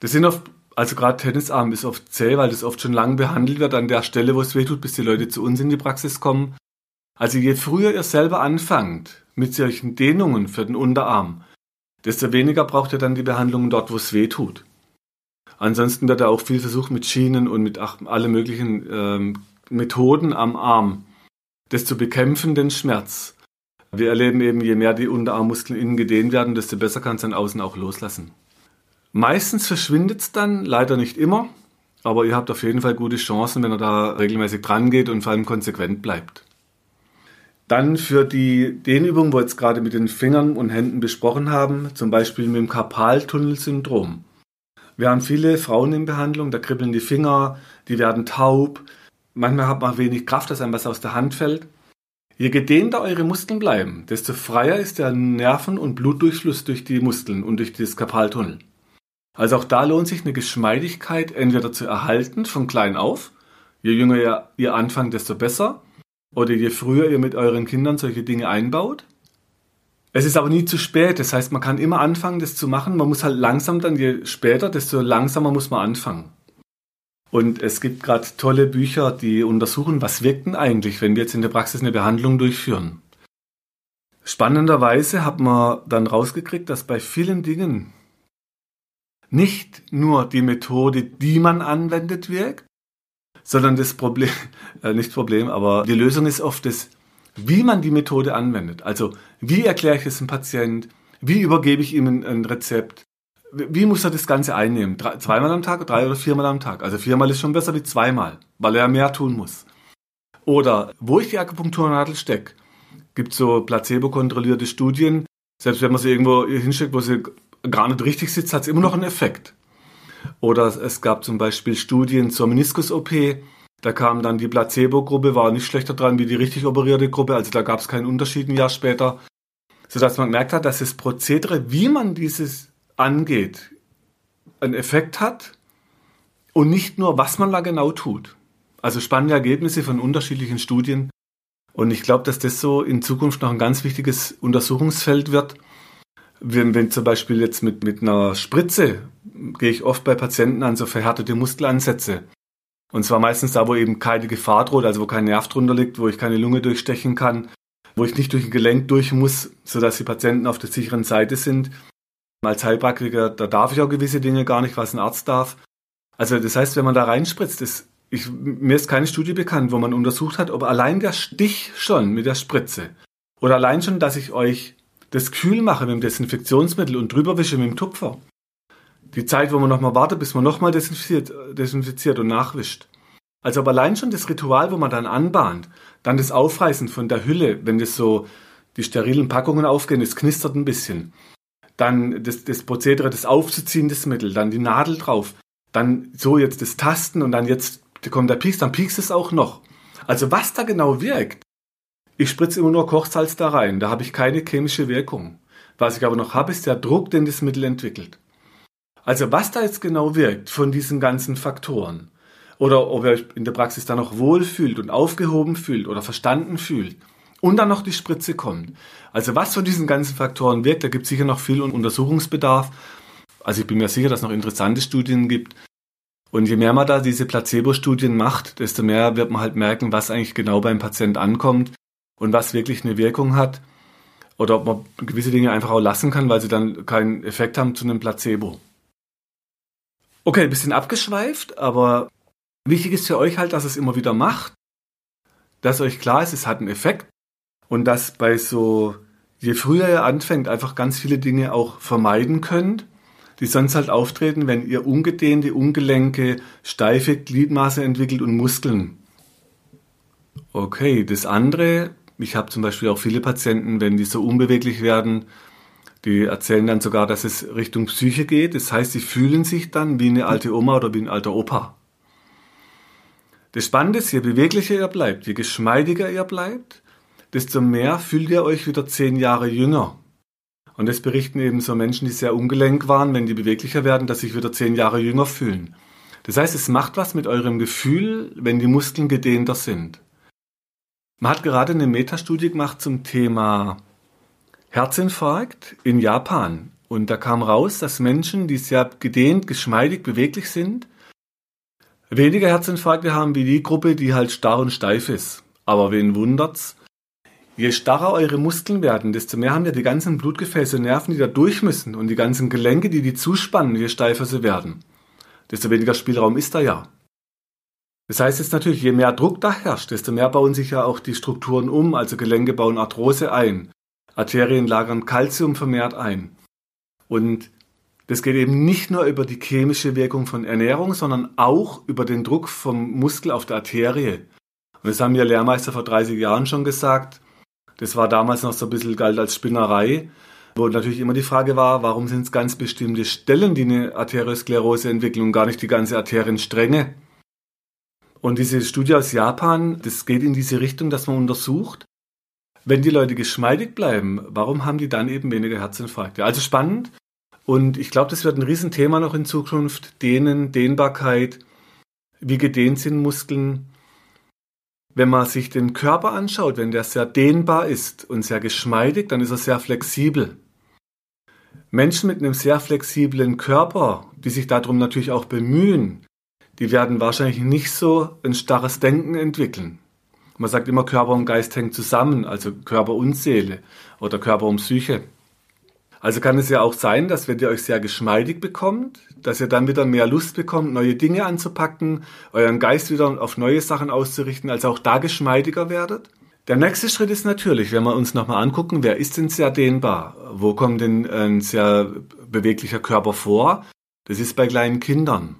Das sind oft, also gerade Tennisarm ist oft zäh, weil das oft schon lang behandelt wird an der Stelle, wo es weh tut, bis die Leute zu uns in die Praxis kommen. Also je früher ihr selber anfangt mit solchen Dehnungen für den Unterarm, desto weniger braucht ihr dann die Behandlungen dort, wo es weh tut. Ansonsten wird da auch viel versucht mit Schienen und mit alle möglichen ähm, Methoden am Arm, das zu bekämpfen, den Schmerz. Wir erleben eben, je mehr die Unterarmmuskeln innen gedehnt werden, desto besser kann es dann außen auch loslassen. Meistens verschwindet es dann, leider nicht immer, aber ihr habt auf jeden Fall gute Chancen, wenn ihr da regelmäßig dran geht und vor allem konsequent bleibt. Dann für die Dehnübung, wo wir jetzt gerade mit den Fingern und Händen besprochen haben, zum Beispiel mit dem Karpaltunnelsyndrom. Wir haben viele Frauen in Behandlung, da kribbeln die Finger, die werden taub. manchmal hat man wenig Kraft, dass einem was aus der Hand fällt. Je gedehnter eure Muskeln bleiben, desto freier ist der Nerven- und Blutdurchfluss durch die Muskeln und durch das Kapaltunnel. Also auch da lohnt sich eine Geschmeidigkeit entweder zu erhalten von klein auf. Je jünger ihr, ihr anfangt, desto besser. Oder je früher ihr mit euren Kindern solche Dinge einbaut. Es ist aber nie zu spät. Das heißt, man kann immer anfangen, das zu machen. Man muss halt langsam dann, je später, desto langsamer muss man anfangen. Und es gibt gerade tolle Bücher, die untersuchen, was wirkt denn eigentlich, wenn wir jetzt in der Praxis eine Behandlung durchführen. Spannenderweise hat man dann rausgekriegt, dass bei vielen Dingen nicht nur die Methode, die man anwendet, wirkt, sondern das Problem, (laughs) äh, nicht Problem, aber die Lösung ist oft das, wie man die Methode anwendet. Also, wie erkläre ich es dem Patient? Wie übergebe ich ihm ein, ein Rezept? Wie muss er das Ganze einnehmen? Drei, zweimal am Tag, drei oder viermal am Tag? Also viermal ist schon besser wie zweimal, weil er mehr tun muss. Oder wo ich die Akupunkturnadel stecke, gibt so placebo-kontrollierte Studien. Selbst wenn man sie irgendwo hinsteckt, wo sie gar nicht richtig sitzt, hat es immer noch einen Effekt. Oder es gab zum Beispiel Studien zur Meniskus-OP. Da kam dann die Placebo-Gruppe, war nicht schlechter dran wie die richtig operierte Gruppe. Also da gab es keinen Unterschied ein Jahr später. Sodass man gemerkt hat, dass das Prozedere, wie man dieses angeht, einen Effekt hat und nicht nur, was man da genau tut. Also spannende Ergebnisse von unterschiedlichen Studien. Und ich glaube, dass das so in Zukunft noch ein ganz wichtiges Untersuchungsfeld wird. Wenn, wenn zum Beispiel jetzt mit, mit einer Spritze gehe ich oft bei Patienten an so verhärtete Muskelansätze. Und zwar meistens da, wo eben keine Gefahr droht, also wo kein Nerv drunter liegt, wo ich keine Lunge durchstechen kann, wo ich nicht durch ein Gelenk durch muss, sodass die Patienten auf der sicheren Seite sind. Als Heilpraktiker, da darf ich auch gewisse Dinge gar nicht, was ein Arzt darf. Also das heißt, wenn man da reinspritzt, ist, ich, mir ist keine Studie bekannt, wo man untersucht hat, ob allein der Stich schon mit der Spritze oder allein schon, dass ich euch das kühl mache mit dem Desinfektionsmittel und drüber wische mit dem Tupfer. Die Zeit, wo man nochmal wartet, bis man nochmal desinfiziert, desinfiziert und nachwischt. Also aber allein schon das Ritual, wo man dann anbahnt, dann das Aufreißen von der Hülle, wenn das so die sterilen Packungen aufgehen, es knistert ein bisschen dann das, das Prozedere, das Aufzuziehen des Mittels, dann die Nadel drauf, dann so jetzt das Tasten und dann jetzt kommt der Pieks, dann piekst es auch noch. Also was da genau wirkt, ich spritze immer nur Kochsalz da rein, da habe ich keine chemische Wirkung. Was ich aber noch habe, ist der Druck, den das Mittel entwickelt. Also was da jetzt genau wirkt von diesen ganzen Faktoren, oder ob ihr euch in der Praxis da noch wohlfühlt und aufgehoben fühlt oder verstanden fühlt, und dann noch die Spritze kommt. Also was von diesen ganzen Faktoren wirkt, da gibt es sicher noch viel Untersuchungsbedarf. Also ich bin mir sicher, dass es noch interessante Studien gibt. Und je mehr man da diese Placebo-Studien macht, desto mehr wird man halt merken, was eigentlich genau beim Patient ankommt und was wirklich eine Wirkung hat. Oder ob man gewisse Dinge einfach auch lassen kann, weil sie dann keinen Effekt haben zu einem Placebo. Okay, ein bisschen abgeschweift, aber wichtig ist für euch halt, dass es immer wieder macht, dass euch klar ist, es hat einen Effekt und dass bei so, je früher ihr anfängt, einfach ganz viele Dinge auch vermeiden könnt, die sonst halt auftreten, wenn ihr ungedehnte, ungelenke, steife Gliedmaße entwickelt und Muskeln. Okay, das andere, ich habe zum Beispiel auch viele Patienten, wenn die so unbeweglich werden, die erzählen dann sogar, dass es Richtung Psyche geht. Das heißt, sie fühlen sich dann wie eine alte Oma oder wie ein alter Opa. Das Spannende ist, je beweglicher ihr bleibt, je geschmeidiger ihr bleibt, desto mehr fühlt ihr euch wieder zehn Jahre jünger. Und das berichten eben so Menschen, die sehr ungelenk waren, wenn die beweglicher werden, dass sich wieder zehn Jahre jünger fühlen. Das heißt, es macht was mit eurem Gefühl, wenn die Muskeln gedehnter sind. Man hat gerade eine Metastudie gemacht zum Thema Herzinfarkt in Japan. Und da kam raus, dass Menschen, die sehr gedehnt, geschmeidig, beweglich sind, weniger Herzinfarkte haben wie die Gruppe, die halt starr und steif ist. Aber wen wundert's? Je starrer eure Muskeln werden, desto mehr haben ja die ganzen Blutgefäße und Nerven, die da durch müssen und die ganzen Gelenke, die die zuspannen, je steifer sie werden. Desto weniger Spielraum ist da ja. Das heißt jetzt natürlich, je mehr Druck da herrscht, desto mehr bauen sich ja auch die Strukturen um, also Gelenke bauen Arthrose ein, Arterien lagern Kalzium vermehrt ein. Und das geht eben nicht nur über die chemische Wirkung von Ernährung, sondern auch über den Druck vom Muskel auf der Arterie. Und das haben wir Lehrmeister vor 30 Jahren schon gesagt. Das war damals noch so ein bisschen galt als Spinnerei, wo natürlich immer die Frage war, warum sind es ganz bestimmte Stellen, die eine Arteriosklerose entwickeln und gar nicht die ganze Arterienstränge. Und diese Studie aus Japan, das geht in diese Richtung, dass man untersucht, wenn die Leute geschmeidig bleiben, warum haben die dann eben weniger Herzinfarkte? Also spannend. Und ich glaube, das wird ein Riesenthema noch in Zukunft. Dehnen, Dehnbarkeit, wie gedehnt sind Muskeln. Wenn man sich den Körper anschaut, wenn der sehr dehnbar ist und sehr geschmeidig, dann ist er sehr flexibel. Menschen mit einem sehr flexiblen Körper, die sich darum natürlich auch bemühen, die werden wahrscheinlich nicht so ein starres Denken entwickeln. Man sagt immer, Körper und Geist hängen zusammen, also Körper und Seele oder Körper und Psyche. Also kann es ja auch sein, dass wenn ihr euch sehr geschmeidig bekommt, dass ihr dann wieder mehr Lust bekommt, neue Dinge anzupacken, euren Geist wieder auf neue Sachen auszurichten, also auch da geschmeidiger werdet. Der nächste Schritt ist natürlich, wenn wir uns nochmal angucken, wer ist denn sehr dehnbar? Wo kommt denn ein sehr beweglicher Körper vor? Das ist bei kleinen Kindern.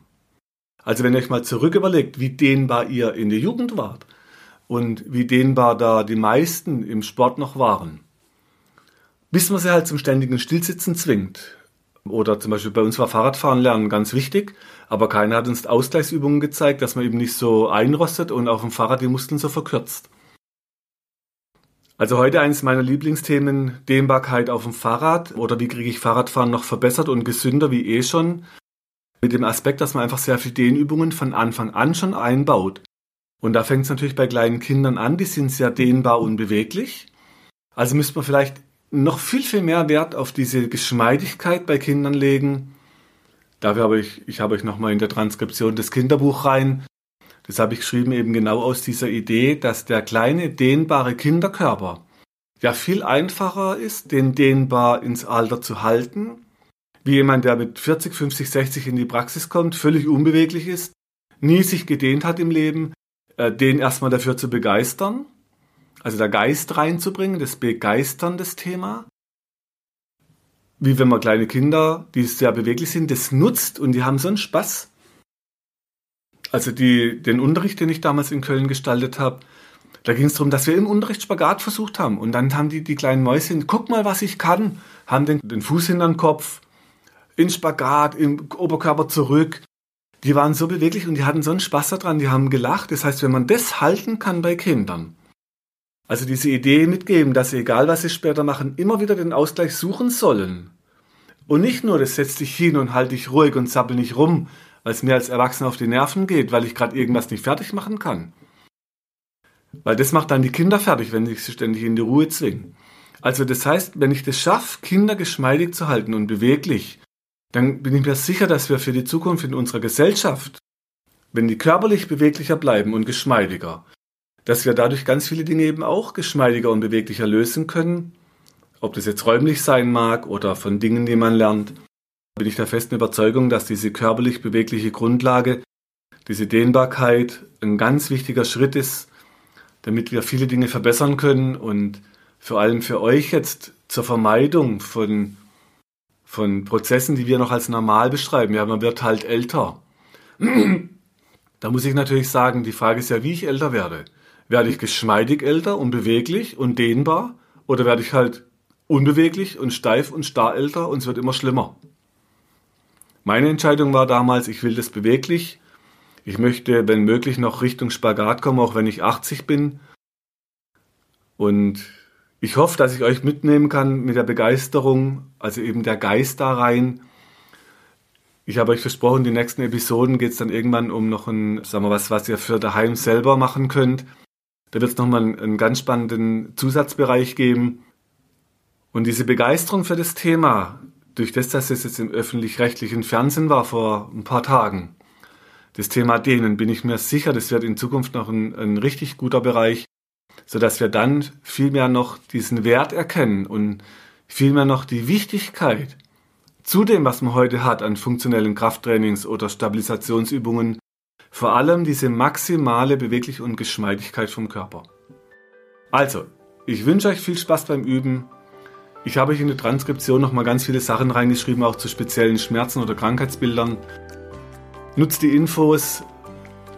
Also wenn ihr euch mal zurück überlegt, wie dehnbar ihr in der Jugend wart, und wie dehnbar da die meisten im Sport noch waren. Bis man sie halt zum ständigen Stillsitzen zwingt. Oder zum Beispiel bei uns war Fahrradfahren lernen ganz wichtig, aber keiner hat uns Ausgleichsübungen gezeigt, dass man eben nicht so einrostet und auf dem Fahrrad die Muskeln so verkürzt. Also heute eines meiner Lieblingsthemen, Dehnbarkeit auf dem Fahrrad oder wie kriege ich Fahrradfahren noch verbessert und gesünder wie eh schon. Mit dem Aspekt, dass man einfach sehr viel Dehnübungen von Anfang an schon einbaut. Und da fängt es natürlich bei kleinen Kindern an, die sind sehr dehnbar und beweglich. Also müsste man vielleicht noch viel, viel mehr Wert auf diese Geschmeidigkeit bei Kindern legen. Dafür habe ich, ich habe euch nochmal in der Transkription das Kinderbuch rein. Das habe ich geschrieben eben genau aus dieser Idee, dass der kleine dehnbare Kinderkörper ja viel einfacher ist, den dehnbar ins Alter zu halten, wie jemand, der mit 40, 50, 60 in die Praxis kommt, völlig unbeweglich ist, nie sich gedehnt hat im Leben, äh, den erstmal dafür zu begeistern, also der Geist reinzubringen, das Begeistern des Thema. Wie wenn man kleine Kinder, die sehr beweglich sind, das nutzt und die haben so einen Spaß. Also die, den Unterricht, den ich damals in Köln gestaltet habe, da ging es darum, dass wir im Unterricht Spagat versucht haben. Und dann haben die, die kleinen Mäuschen, guck mal, was ich kann, haben den, den Fuß hinter den Kopf, in Spagat, im Oberkörper zurück, die waren so beweglich und die hatten so einen Spaß daran, die haben gelacht. Das heißt, wenn man das halten kann bei Kindern, also diese Idee mitgeben, dass sie, egal was sie später machen, immer wieder den Ausgleich suchen sollen. Und nicht nur, das setzt dich hin und halt dich ruhig und sappel nicht rum, weil es mir als Erwachsener auf die Nerven geht, weil ich gerade irgendwas nicht fertig machen kann. Weil das macht dann die Kinder fertig, wenn ich sie ständig in die Ruhe zwinge. Also das heißt, wenn ich das schaffe, Kinder geschmeidig zu halten und beweglich, dann bin ich mir sicher, dass wir für die Zukunft in unserer Gesellschaft, wenn die körperlich beweglicher bleiben und geschmeidiger, dass wir dadurch ganz viele Dinge eben auch geschmeidiger und beweglicher lösen können. Ob das jetzt räumlich sein mag oder von Dingen, die man lernt, bin ich der festen Überzeugung, dass diese körperlich bewegliche Grundlage, diese Dehnbarkeit ein ganz wichtiger Schritt ist, damit wir viele Dinge verbessern können und vor allem für euch jetzt zur Vermeidung von von Prozessen, die wir noch als normal beschreiben. Ja, man wird halt älter. (clears throat) Da muss ich natürlich sagen, die Frage ist ja, wie ich älter werde. Werde ich geschmeidig älter und beweglich und dehnbar oder werde ich halt unbeweglich und steif und starr älter und es wird immer schlimmer? Meine Entscheidung war damals, ich will das beweglich. Ich möchte, wenn möglich, noch Richtung Spagat kommen, auch wenn ich 80 bin. Und ich hoffe, dass ich euch mitnehmen kann mit der Begeisterung, also eben der Geist da rein. Ich habe euch versprochen, die nächsten Episoden geht es dann irgendwann um noch ein, sagen wir was, was ihr für daheim selber machen könnt. Da wird es nochmal einen, ganz spannenden Zusatzbereich geben. Und diese Begeisterung für das Thema, durch das, dass es jetzt im öffentlich-rechtlichen Fernsehen war vor ein paar Tagen, das Thema Dehnen, bin ich mir sicher, das wird in Zukunft noch ein, ein richtig guter Bereich, sodass wir dann vielmehr noch diesen Wert erkennen und vielmehr noch die Wichtigkeit zu dem, was man heute hat an funktionellen Krafttrainings oder Stabilisationsübungen, vor allem diese maximale Beweglichkeit und Geschmeidigkeit vom Körper. Also, ich wünsche euch viel Spaß beim Üben. Ich habe euch in der Transkription nochmal ganz viele Sachen reingeschrieben, auch zu speziellen Schmerzen oder Krankheitsbildern. Nutzt die Infos,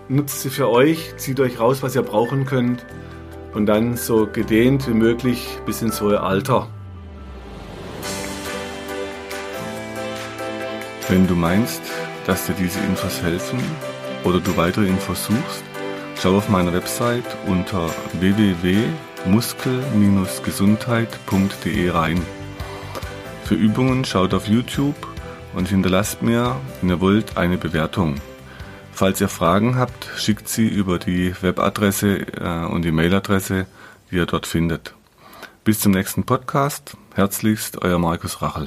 nutzt sie für euch, zieht euch raus, was ihr brauchen könnt und dann so gedehnt wie möglich bis ins hohe Alter. Wenn du meinst, dass dir diese Infos helfen oder du weitere Infos suchst, Schau auf meiner Website unter www.muskel-gesundheit.de rein. Für Übungen schaut auf YouTube und hinterlasst mir, wenn ihr wollt, eine Bewertung. Falls ihr Fragen habt, schickt sie über die Webadresse äh, und die Mailadresse, die ihr dort findet. Bis zum nächsten Podcast. Herzlichst, euer Markus Rachel.